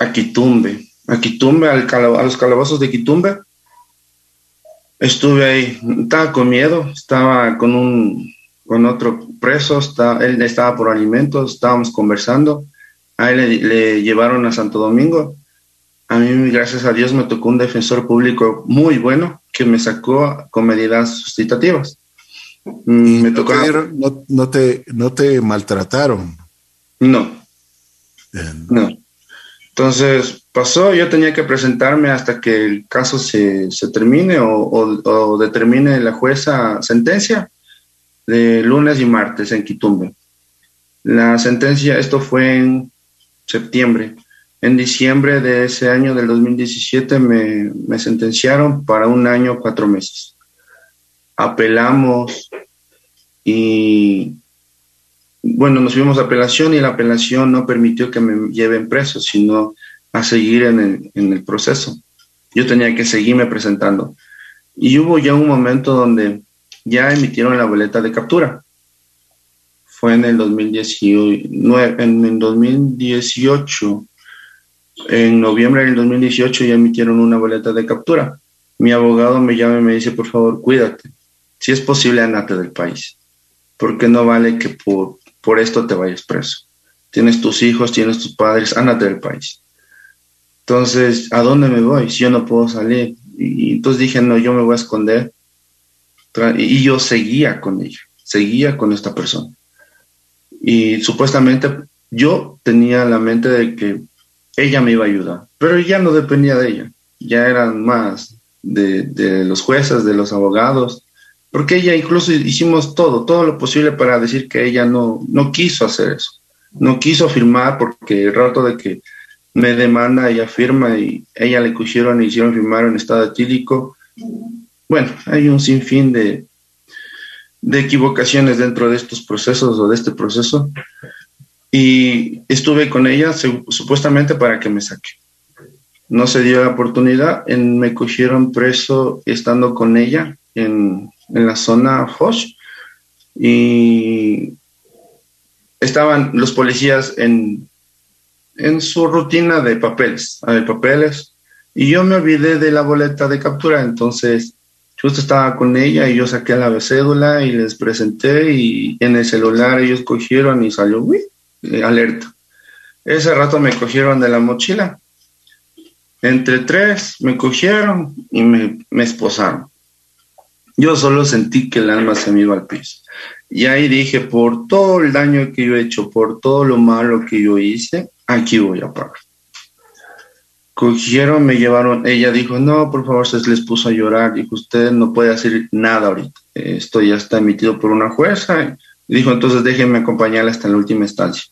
Speaker 3: A Quitumbe. A Quitumbe, al a los calabozos de Quitumbe. Estuve ahí, estaba con miedo, estaba con un con otro preso, él estaba por alimentos, estábamos conversando, a él le, llevaron a Santo Domingo. A mí, gracias a Dios, me tocó un defensor público muy bueno que me sacó con medidas sustitutivas.
Speaker 2: Mm, me no, tocó... no, no, te, no te maltrataron.
Speaker 3: No. No. Entonces pasó, yo tenía que presentarme hasta que el caso se, se termine o, o, determine la jueza sentencia de lunes y martes en Quitumbe. La sentencia, esto fue en septiembre. En diciembre de ese año, del 2017, me, me sentenciaron para un año, cuatro meses. Apelamos y, bueno, nos fuimos a apelación y la apelación no permitió que me lleven preso, sino a seguir en el, proceso. Yo tenía que seguirme presentando. Y hubo ya un momento donde ya emitieron la boleta de captura. Fue en el 2019, en el 2018, en noviembre del 2018 ya emitieron una boleta de captura. Mi abogado me llama y me dice, por favor, cuídate. Si es posible, andate del país. Porque no vale que por, por esto te vayas preso. Tienes tus hijos, tienes tus padres, andate del país. Entonces, ¿a dónde me voy si yo no puedo salir? Y, entonces dije, no, yo me voy a esconder y yo seguía con ella, seguía con esta persona. Y supuestamente yo tenía la mente de que ella me iba a ayudar, pero ya no dependía de ella, ya eran más de los jueces, de los abogados, porque ella incluso hicimos todo, todo lo posible para decir que ella no, no quiso hacer eso, no quiso firmar porque el rato de que me demanda, ella firma y ella le cogieron y hicieron firmar en estado etílico, bueno, hay un sinfín de, de equivocaciones dentro de estos procesos o de este proceso. Y estuve con ella supuestamente para que me saque. No se dio la oportunidad, en, me cogieron preso estando con ella en, en la zona Hosh y estaban los policías en, en su rutina de papeles, papeles, y yo me olvidé de la boleta de captura, entonces justo estaba con ella y yo saqué la cédula y les presenté y en el celular ellos cogieron y salió, uy, eh, alerta. Ese rato me cogieron de la mochila. Entre tres me cogieron y me esposaron. Yo solo sentí que el alma se me iba al piso. Y ahí dije, por todo el daño que yo he hecho, por todo lo malo que yo hice, aquí voy a pagar cogieron, me llevaron, ella dijo, no, por favor, se les puso a llorar, dijo, usted no puede hacer nada ahorita, esto ya está emitido por una jueza, dijo, entonces déjenme acompañarla hasta la última instancia.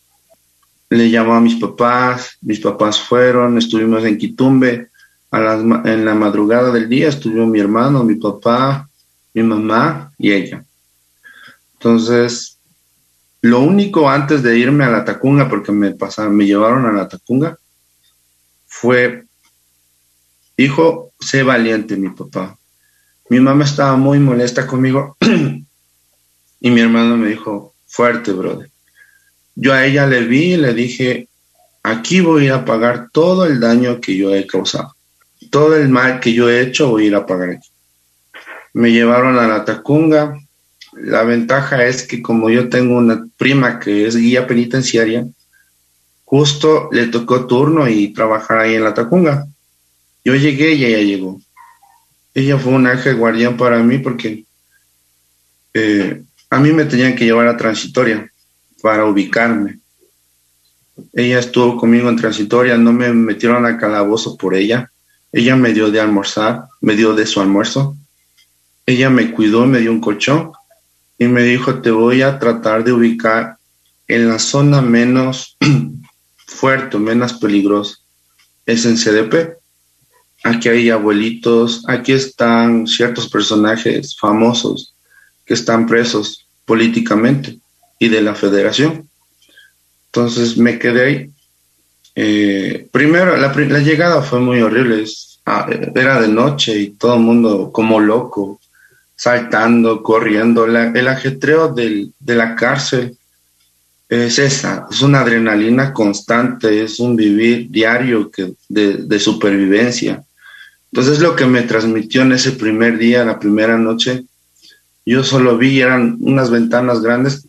Speaker 3: Le llamó a mis papás, mis papás fueron, estuvimos en Quitumbe, a las, en la madrugada del día estuvo mi hermano, mi papá, mi mamá y ella. Entonces, lo único antes de irme a la Tacunga, porque me pasaron, me llevaron a la Tacunga, fue, hijo, sé valiente, mi papá. Mi mamá estaba muy molesta conmigo <clears throat> y mi hermano me dijo, fuerte, brother. Yo a ella le vi y le dije, aquí voy a pagar todo el daño que yo he causado. Todo el mal que yo he hecho voy a ir a pagar aquí. Me llevaron a la Tacunga. La ventaja es que como yo tengo una prima que es guía penitenciaria, justo le tocó turno y trabajar ahí en la Tacunga. Yo llegué y ella llegó. Ella fue un ángel guardián para mí porque eh, a mí me tenían que llevar a transitoria para ubicarme. Ella estuvo conmigo en transitoria, no me metieron a calabozo por ella. Ella me dio de almorzar, me dio de su almuerzo. Ella me cuidó, me dio un colchón y me dijo, te voy a tratar de ubicar en la zona menos <clears throat> fuerte, menos peligrosa, es en CDP. Aquí hay abuelitos, aquí están ciertos personajes famosos que están presos políticamente y de la federación. Entonces me quedé ahí. Eh, primero, la, llegada fue muy horrible. Ah, era de noche y todo el mundo como loco, saltando, corriendo. el ajetreo de la cárcel es esa, es una adrenalina constante, es un vivir diario de, supervivencia. Entonces lo que me transmitió en ese primer día, la primera noche, yo solo vi, eran unas ventanas grandes,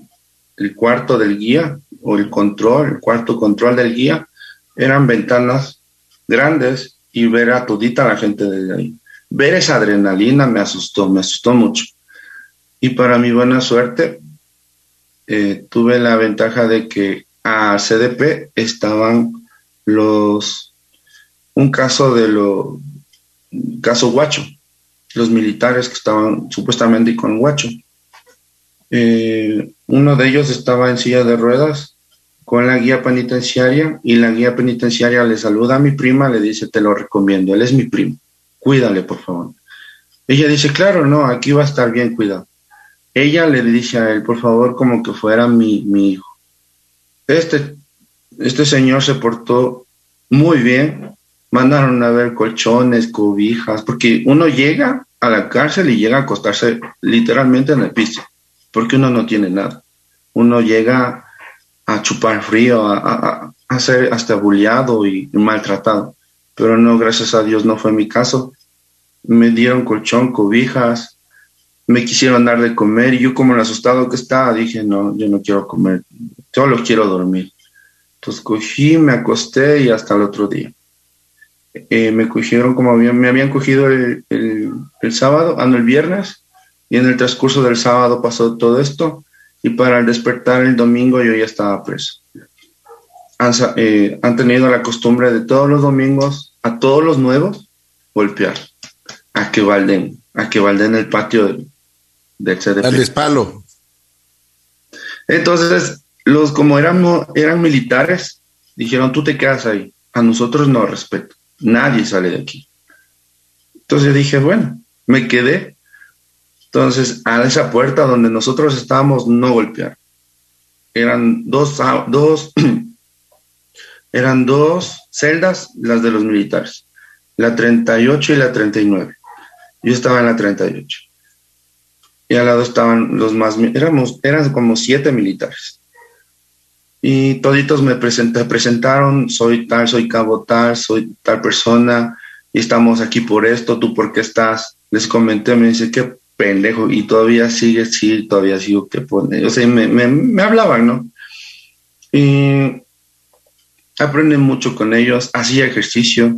Speaker 3: el cuarto del guía o el control, el cuarto control del guía, eran ventanas grandes y ver a todita la gente desde ahí. Ver esa adrenalina me asustó, me asustó mucho. Y para mi buena suerte, eh, tuve la ventaja de que a CDP estaban los, un caso de lo, caso Guacho, los militares que estaban supuestamente con Guacho. Eh, uno de ellos estaba en silla de ruedas con la guía penitenciaria y la guía penitenciaria le saluda a mi prima, le dice, te lo recomiendo, él es mi primo, cuídale por favor. Ella dice, claro, no, aquí va a estar bien cuidado. Ella le dice a él, por favor, como que fuera mi, mi hijo. Este, este señor se portó muy bien, mandaron a ver colchones, cobijas, porque uno llega a la cárcel y llega a acostarse literalmente en el piso, porque uno no tiene nada. Uno llega a chupar frío, a, a, ser hasta bulleado y, maltratado. Pero no, gracias a Dios no fue mi caso. Me dieron colchón, cobijas, me quisieron dar de comer y yo como el asustado que estaba dije, no, yo no quiero comer, solo quiero dormir. Entonces cogí, me acosté y hasta el otro día. Eh, me cogieron como me habían cogido el, el, sábado, ando el viernes, y en el transcurso del sábado pasó todo esto y para despertar el domingo yo ya estaba preso. Han, eh, han tenido la costumbre de todos los domingos a todos los nuevos golpear, a que valden, a que valden el patio del, del CDP.
Speaker 2: Darles palo.
Speaker 3: Entonces, los como eran, eran militares, dijeron, tú te quedas ahí, a nosotros no respeto, nadie sale de aquí. Entonces dije, bueno, me quedé entonces, a esa puerta donde nosotros estábamos, no golpear. Eran dos, ah, dos, <clears throat> eran dos celdas, las de los militares, la 38 y la 39. Yo estaba en la 38. Y al lado estaban los más, éramos, eran como siete militares. Y toditos me presentaron, soy tal, soy cabo tal, soy tal persona, y estamos aquí por esto, tú por qué estás. Les comenté, me dice, ¿qué, pendejo y todavía sigue, sí, todavía sigo que pone, o sea, me, me, hablaban, ¿no? Y aprendí mucho con ellos, hacía ejercicio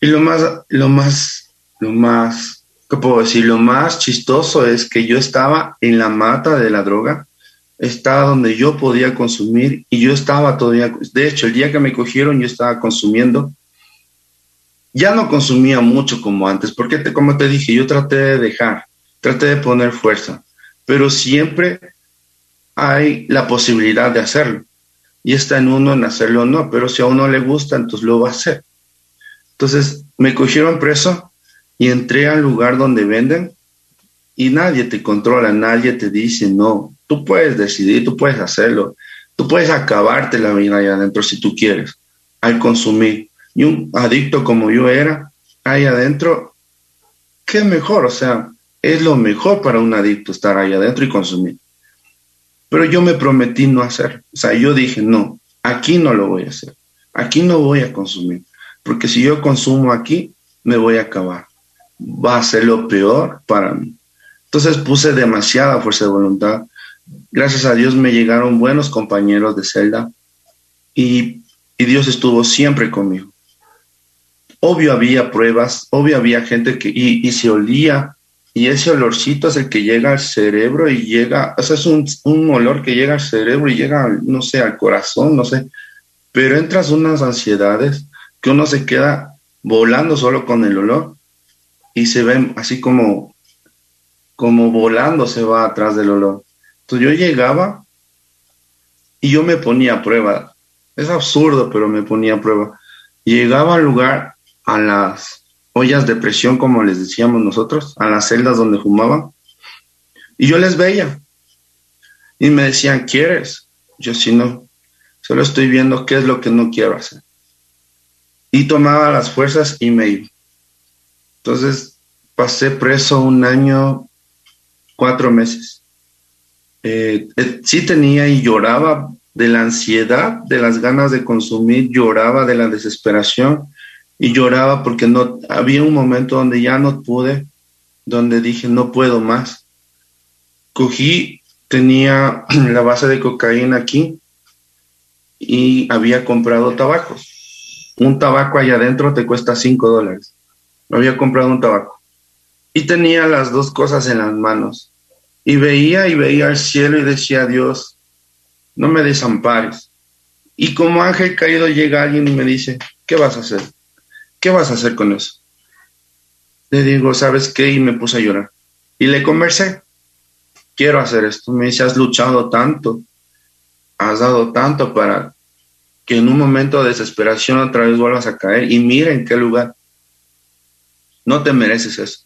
Speaker 3: y lo más, lo más, lo más, ¿qué puedo decir? Lo más chistoso es que yo estaba en la mata de la droga, estaba donde yo podía consumir y yo estaba todavía, de hecho, el día que me cogieron yo estaba consumiendo. Ya no consumía mucho como antes, porque como te dije, yo traté de dejar, trate de poner fuerza, pero siempre hay la posibilidad de hacerlo. Y está en uno en hacerlo o no, pero si a uno le gusta, entonces lo va a hacer. Entonces me cogieron preso y entré al lugar donde venden y nadie te controla, nadie te dice, no, tú puedes decidir, tú puedes hacerlo, tú puedes acabarte la vida allá adentro si tú quieres, al consumir. Y un adicto como yo era, ahí adentro, qué mejor, o sea, es lo mejor para un adicto estar ahí adentro y consumir. Pero yo me prometí no hacer. O sea, yo dije, no, aquí no lo voy a hacer. Aquí no voy a consumir. Porque si yo consumo aquí, me voy a acabar. Va a ser lo peor para mí. Entonces puse demasiada fuerza de voluntad. Gracias a Dios me llegaron buenos compañeros de celda y, y Dios estuvo siempre conmigo. Obvio había pruebas, obvio había gente que y, y se olía y ese olorcito es el que llega al cerebro y llega, o sea, es un, un, olor que llega al cerebro y llega, no sé, al corazón, no sé, pero entras unas ansiedades que uno se queda volando solo con el olor y se ve así como, como volando se va atrás del olor. Entonces yo llegaba y yo me ponía a prueba. Es absurdo, pero me ponía a prueba. Llegaba al lugar, a las ollas de presión, como les decíamos nosotros, a las celdas donde fumaban, y yo les veía. Y me decían, ¿quieres? Yo sí no, solo estoy viendo qué es lo que no quiero hacer. Y tomaba las fuerzas y me iba. Entonces pasé preso un año, cuatro meses. Eh, eh, sí tenía y lloraba de la ansiedad, de las ganas de consumir, lloraba de la desesperación y lloraba porque no había un momento donde ya no pude, donde dije no puedo más. Cogí, tenía <clears throat> la base de cocaína aquí y había comprado tabacos. Un tabaco allá adentro te cuesta cinco dólares. Había comprado un tabaco y tenía las dos cosas en las manos y veía y veía el cielo y decía, Dios, no me desampares. Y como ángel caído llega alguien y me dice, ¿qué vas a hacer? ¿Qué vas a hacer con eso? Le digo, ¿sabes qué? Y me puse a llorar. Y le conversé, quiero hacer esto. Me dice, has luchado tanto, has dado tanto para que en un momento de desesperación otra vez vuelvas a caer. Y mira en qué lugar. No te mereces eso.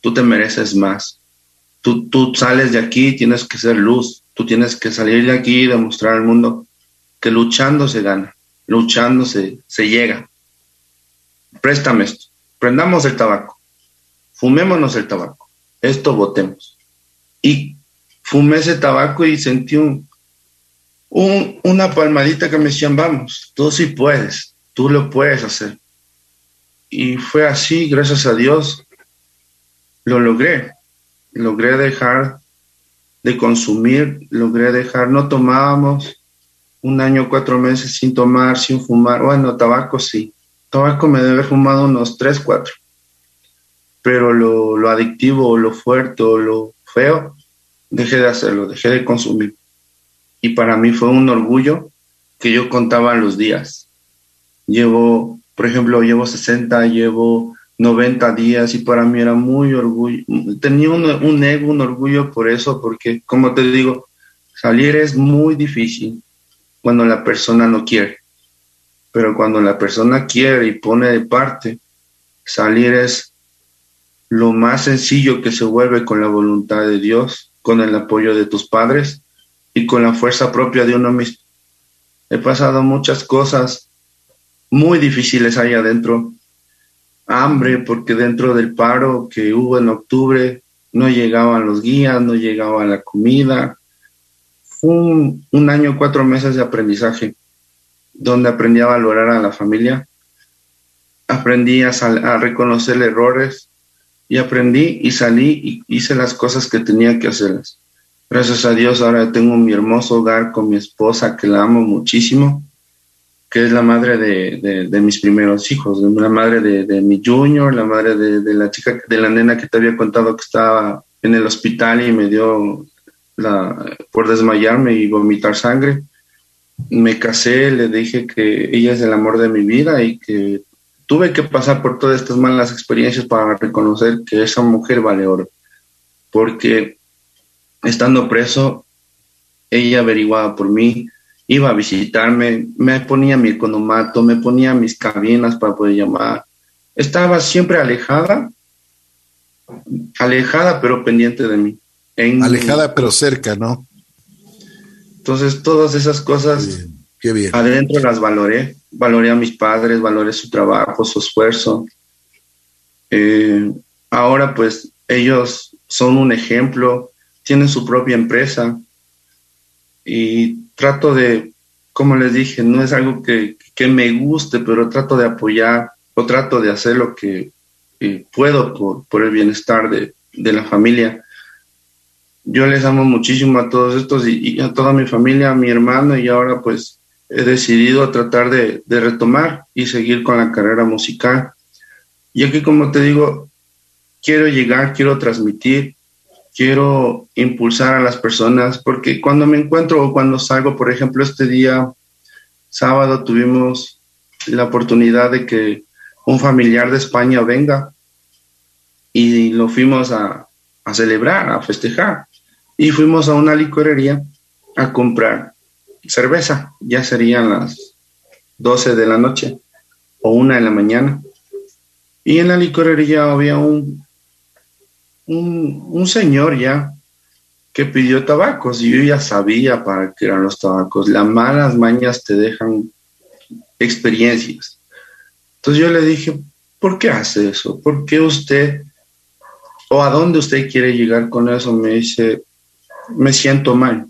Speaker 3: Tú te mereces más. Tú, tú sales de aquí, tienes que ser luz, tú tienes que salir de aquí y demostrar al mundo que luchando se gana, luchando se, se llega. Préstame esto, prendamos el tabaco, fumémonos el tabaco, esto votemos. Y fumé ese tabaco y sentí un, un, una palmadita que me decían, vamos, tú sí puedes, tú lo puedes hacer. Y fue así, gracias a Dios, lo logré. Logré dejar de consumir, logré dejar, no tomábamos un año, cuatro meses sin tomar, sin fumar, bueno, tabaco sí, tabaco me debe fumado unos tres, cuatro, pero lo, lo adictivo, lo fuerte, lo feo, dejé de hacerlo, dejé de consumir. Y para mí fue un orgullo que yo contaba los días. Llevo, por ejemplo, llevo 60, llevo 90 días y para mí era muy orgullo, tenía un, ego, un orgullo por eso, porque como te digo, salir es muy difícil cuando la persona no quiere, pero cuando la persona quiere y pone de parte, salir es lo más sencillo que se vuelve con la voluntad de Dios, con el apoyo de tus padres y con la fuerza propia de uno mismo. He pasado muchas cosas muy difíciles ahí adentro, hambre porque dentro del paro que hubo en octubre no llegaban los guías, no llegaba la comida. Fue un, año, cuatro meses de aprendizaje, donde aprendí a valorar a la familia, aprendí a, a reconocer errores y aprendí y salí y hice las cosas que tenía que hacerlas. Gracias a Dios ahora tengo mi hermoso hogar con mi esposa que la amo muchísimo que es la madre de, mis primeros hijos, la madre de, mi junior, la madre de, la chica, de la nena que te había contado que estaba en el hospital y me dio la, por desmayarme y vomitar sangre. Me casé, le dije que ella es el amor de mi vida y que tuve que pasar por todas estas malas experiencias para reconocer que esa mujer vale oro. Porque estando preso, ella averiguaba por mí, iba a visitarme, me ponía mi economato, me ponía mis cabinas para poder llamar. Estaba siempre alejada, alejada pero pendiente de mí.
Speaker 2: alejada pero cerca, ¿no?
Speaker 3: Entonces todas esas cosas adentro las valoré, valoré a mis padres, valoré su trabajo, su esfuerzo. Eh, ahora pues ellos son un ejemplo, tienen su propia empresa y trato de, como les dije, no es algo que, me guste, pero trato de apoyar o trato de hacer lo que puedo por, el bienestar de, la familia. Yo les amo muchísimo a todos estos y, a toda mi familia, a mi hermano y ahora pues he decidido tratar de, retomar y seguir con la carrera musical. Ya que como te digo, quiero llegar, quiero transmitir quiero impulsar a las personas, porque cuando me encuentro o cuando salgo, por ejemplo, este día sábado tuvimos la oportunidad de que un familiar de España venga y lo fuimos a, celebrar, a festejar. Y fuimos a una licorería a comprar cerveza. Ya serían las 12 de la noche o una de la mañana. Y en la licorería había un, un, señor ya que pidió tabacos y yo ya sabía para qué eran los tabacos. Las malas mañas te dejan experiencias. Entonces yo le dije, ¿por qué hace eso? ¿Por qué usted o a dónde usted quiere llegar con eso? Me dice, me siento mal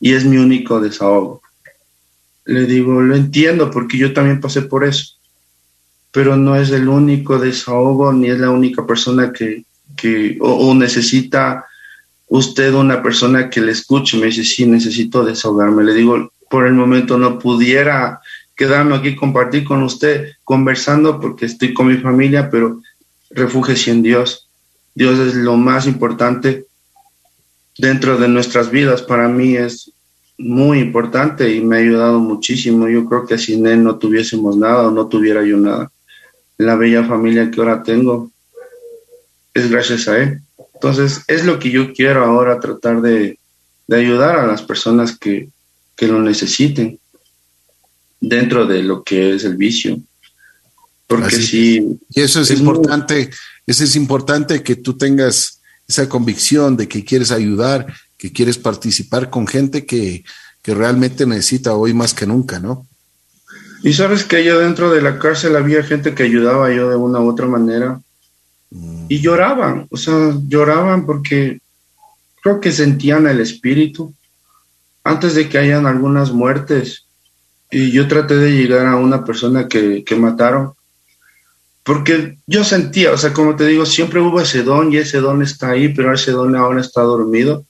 Speaker 3: y es mi único desahogo. Le digo, lo entiendo porque yo también pasé por eso, pero no es el único desahogo ni es la única persona que, que o necesita usted una persona que le escuche, me dice, sí, necesito desahogarme. Le digo, por el momento no pudiera quedarme aquí, compartir con usted, conversando, porque estoy con mi familia, pero refúgese en Dios. Dios es lo más importante dentro de nuestras vidas. Para mí es muy importante y me ha ayudado muchísimo. Yo creo que sin Él no tuviésemos nada o no tuviera yo nada. La bella familia que ahora tengo es gracias a Él. Entonces, es lo que yo quiero ahora, tratar de, ayudar a las personas que, lo necesiten dentro de lo que es el vicio. Porque sí.
Speaker 2: Y eso es, importante, eso es importante que tú tengas esa convicción de que quieres ayudar, que quieres participar con gente que, que realmente necesita hoy más que nunca, ¿no?
Speaker 3: Y sabes que yo dentro de la cárcel había gente que ayudaba yo de una u otra manera y lloraban, o sea, lloraban porque creo que sentían el espíritu antes de que hayan algunas muertes. Y yo traté de llegar a una persona que, que mataron, porque yo sentía, o sea, como te digo, siempre hubo ese don y ese don está ahí, pero ese don ahora está dormido.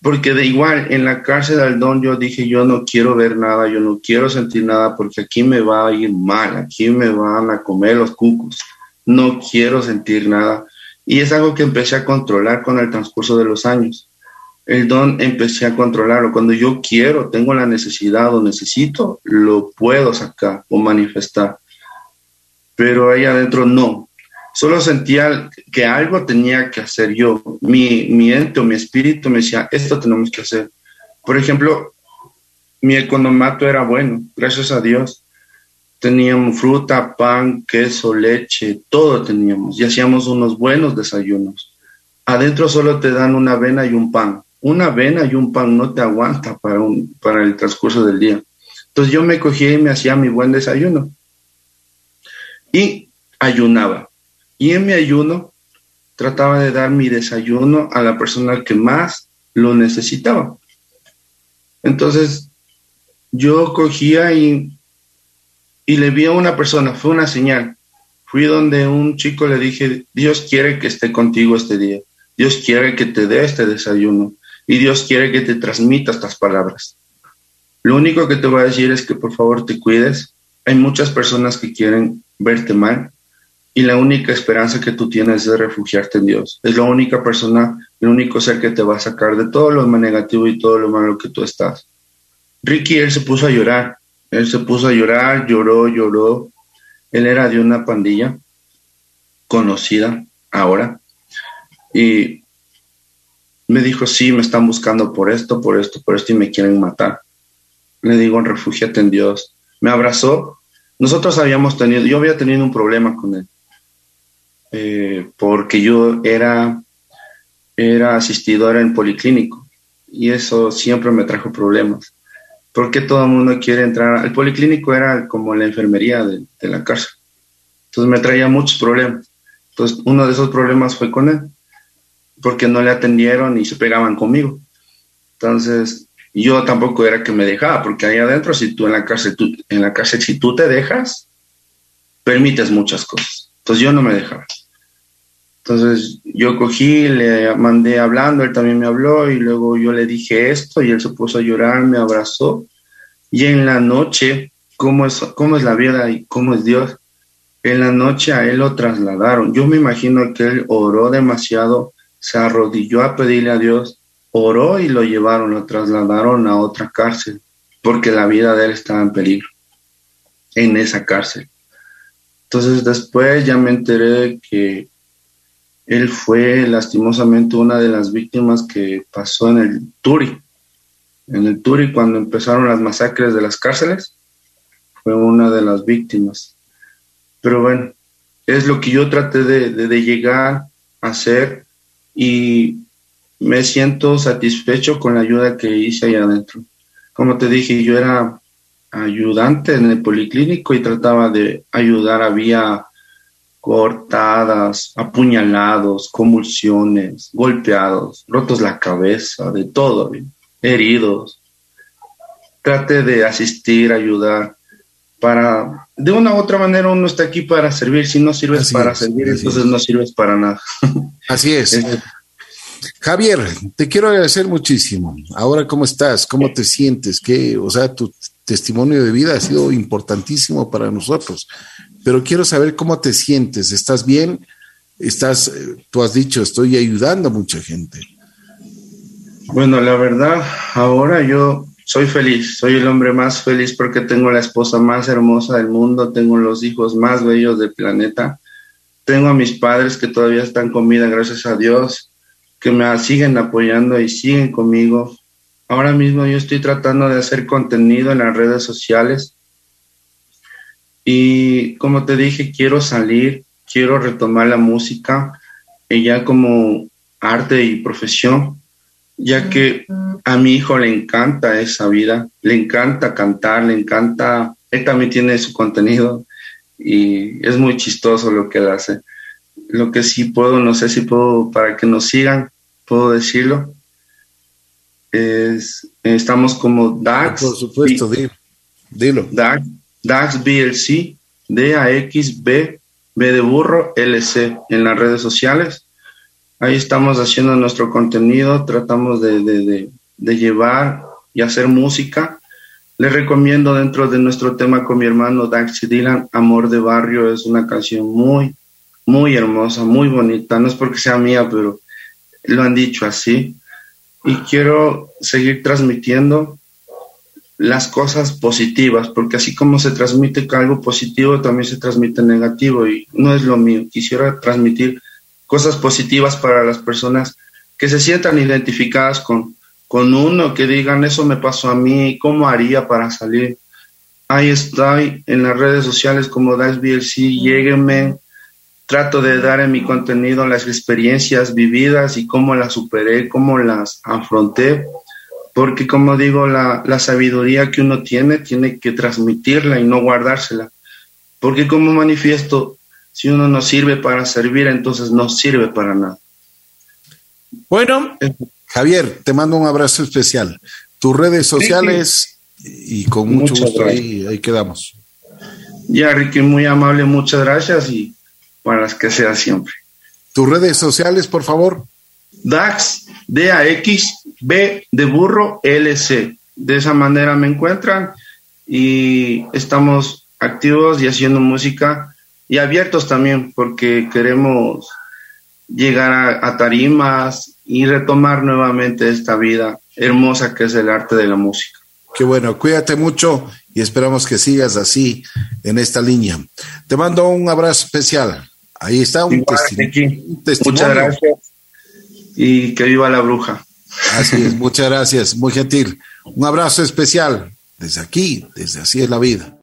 Speaker 3: Porque de igual, en la cárcel del don yo dije, yo no quiero ver nada, yo no quiero sentir nada, porque aquí me va a ir mal, aquí me van a comer los cucos no quiero sentir nada. Y es algo que empecé a controlar con el transcurso de los años. El don empecé a controlarlo. Cuando yo quiero, tengo la necesidad o necesito, lo puedo sacar o manifestar. Pero ahí adentro no. Solo sentía que algo tenía que hacer yo. Mi, mi ente o mi espíritu me decía, esto tenemos que hacer. Por ejemplo, mi economato era bueno, gracias a Dios Teníamos fruta, pan, queso, leche, todo teníamos y hacíamos unos buenos desayunos. Adentro solo te dan una avena y un pan. Una avena y un pan no te aguanta para, un, para el transcurso del día. Entonces yo me cogía y me hacía mi buen desayuno. Y ayunaba. Y en mi ayuno trataba de dar mi desayuno a la persona que más lo necesitaba. Entonces yo cogía y y le vi a una persona, fue una señal. Fui donde un chico le dije, Dios quiere que esté contigo este día, Dios quiere que te dé este desayuno y Dios quiere que te transmita estas palabras. Lo único que te voy a decir es que por favor te cuides. Hay muchas personas que quieren verte mal y la única esperanza que tú tienes es refugiarte en Dios. Es la única persona, el único ser que te va a sacar de todo lo negativo y todo lo malo que tú estás. Ricky, él se puso a llorar él se puso a llorar, lloró, lloró. Él era de una pandilla conocida ahora. Y me dijo, sí, me están buscando por esto, por esto, por esto y me quieren matar. Le digo, refúgiate en Dios. Me abrazó. Nosotros habíamos tenido, yo había tenido un problema con él. Eh, porque yo era, era asistidora en policlínico y eso siempre me trajo problemas porque todo el mundo quiere entrar. al policlínico era como la enfermería de, la cárcel. Entonces me traía muchos problemas. Entonces uno de esos problemas fue con él, porque no le atendieron y se pegaban conmigo. Entonces yo tampoco era que me dejaba, porque ahí adentro, si tú en la cárcel, tú, en la cárcel, si tú te dejas, permites muchas cosas. Entonces yo no me dejaba. Entonces yo cogí, le mandé hablando, él también me habló y luego yo le dije esto y él se puso a llorar, me abrazó y en la noche, ¿cómo es, cómo es la vida y cómo es Dios? En la noche a él lo trasladaron. Yo me imagino que él oró demasiado, se arrodilló a pedirle a Dios, oró y lo llevaron, lo trasladaron a otra cárcel porque la vida de él estaba en peligro en esa cárcel. Entonces después ya me enteré que él fue lastimosamente una de las víctimas que pasó en el Turi. En el Turi, cuando empezaron las masacres de las cárceles, fue una de las víctimas. Pero bueno, es lo que yo traté de, de llegar a hacer y me siento satisfecho con la ayuda que hice ahí adentro. Como te dije, yo era ayudante en el policlínico y trataba de ayudar. Había cortadas, apuñalados, convulsiones, golpeados, rotos la cabeza, de todo, heridos. Trate de asistir, ayudar. Para, de una u otra manera uno está aquí para servir, si no sirves para servir, entonces no sirves para nada.
Speaker 2: Así es. <laughs> Javier, te quiero agradecer muchísimo. Ahora, ¿cómo estás? ¿Cómo te sientes? ¿Qué, o sea, tu testimonio de vida ha sido importantísimo para nosotros pero quiero saber cómo te sientes. ¿Estás bien? Estás, eh, tú has dicho, estoy ayudando a mucha gente.
Speaker 3: Bueno, la verdad, ahora yo soy feliz, soy el hombre más feliz porque tengo la esposa más hermosa del mundo, tengo los hijos más bellos del planeta, tengo a mis padres que todavía están con vida, gracias a Dios, que me siguen apoyando y siguen conmigo. Ahora mismo yo estoy tratando de hacer contenido en las redes sociales y como te dije, quiero salir, quiero retomar la música ya como arte y profesión, ya que a mi hijo le encanta esa vida, le encanta cantar, le encanta, él también tiene su contenido y es muy chistoso lo que él hace. Lo que sí puedo, no sé si puedo, para que nos sigan, puedo decirlo. Es, estamos como Dax.
Speaker 2: Por supuesto, dilo. dilo.
Speaker 3: Dax, Dax BLC, D-A-X-B, B de burro, LC en las redes sociales. Ahí estamos haciendo nuestro contenido, tratamos de, llevar y hacer música. Les recomiendo dentro de nuestro tema con mi hermano Dax y Dylan, Amor de Barrio, es una canción muy, muy hermosa, muy bonita. No es porque sea mía, pero lo han dicho así. Y quiero seguir transmitiendo las cosas positivas, porque así como se transmite algo positivo, también se transmite negativo y no es lo mío. Quisiera transmitir cosas positivas para las personas que se sientan identificadas con, con uno, que digan, eso me pasó a mí, ¿cómo haría para salir? Ahí estoy en las redes sociales como DaxBLC, lléguenme, trato de dar en mi contenido las experiencias vividas y cómo las superé, cómo las afronté porque como digo, la, sabiduría que uno tiene tiene que transmitirla y no guardársela, porque como manifiesto, si uno no sirve para servir, entonces no sirve para nada.
Speaker 2: Bueno, Javier, te mando un abrazo especial. Tus redes sociales y con mucho gusto ahí, ahí, quedamos.
Speaker 3: Ya, Ricky, muy amable, muchas gracias y para las que sea siempre.
Speaker 2: Tus redes sociales, por favor.
Speaker 3: DAX, D-A-X, B de burro, LC. De esa manera me encuentran y estamos activos y haciendo música y abiertos también porque queremos llegar a, tarimas y retomar nuevamente esta vida hermosa que es el arte de la música.
Speaker 2: Qué bueno, cuídate mucho y esperamos que sigas así en esta línea. Te mando un abrazo especial. Ahí está un,
Speaker 3: un testimonio. Muchas gracias y que viva la bruja.
Speaker 2: Así es, <laughs> muchas gracias, muy gentil. Un abrazo especial desde aquí, desde Así es la vida.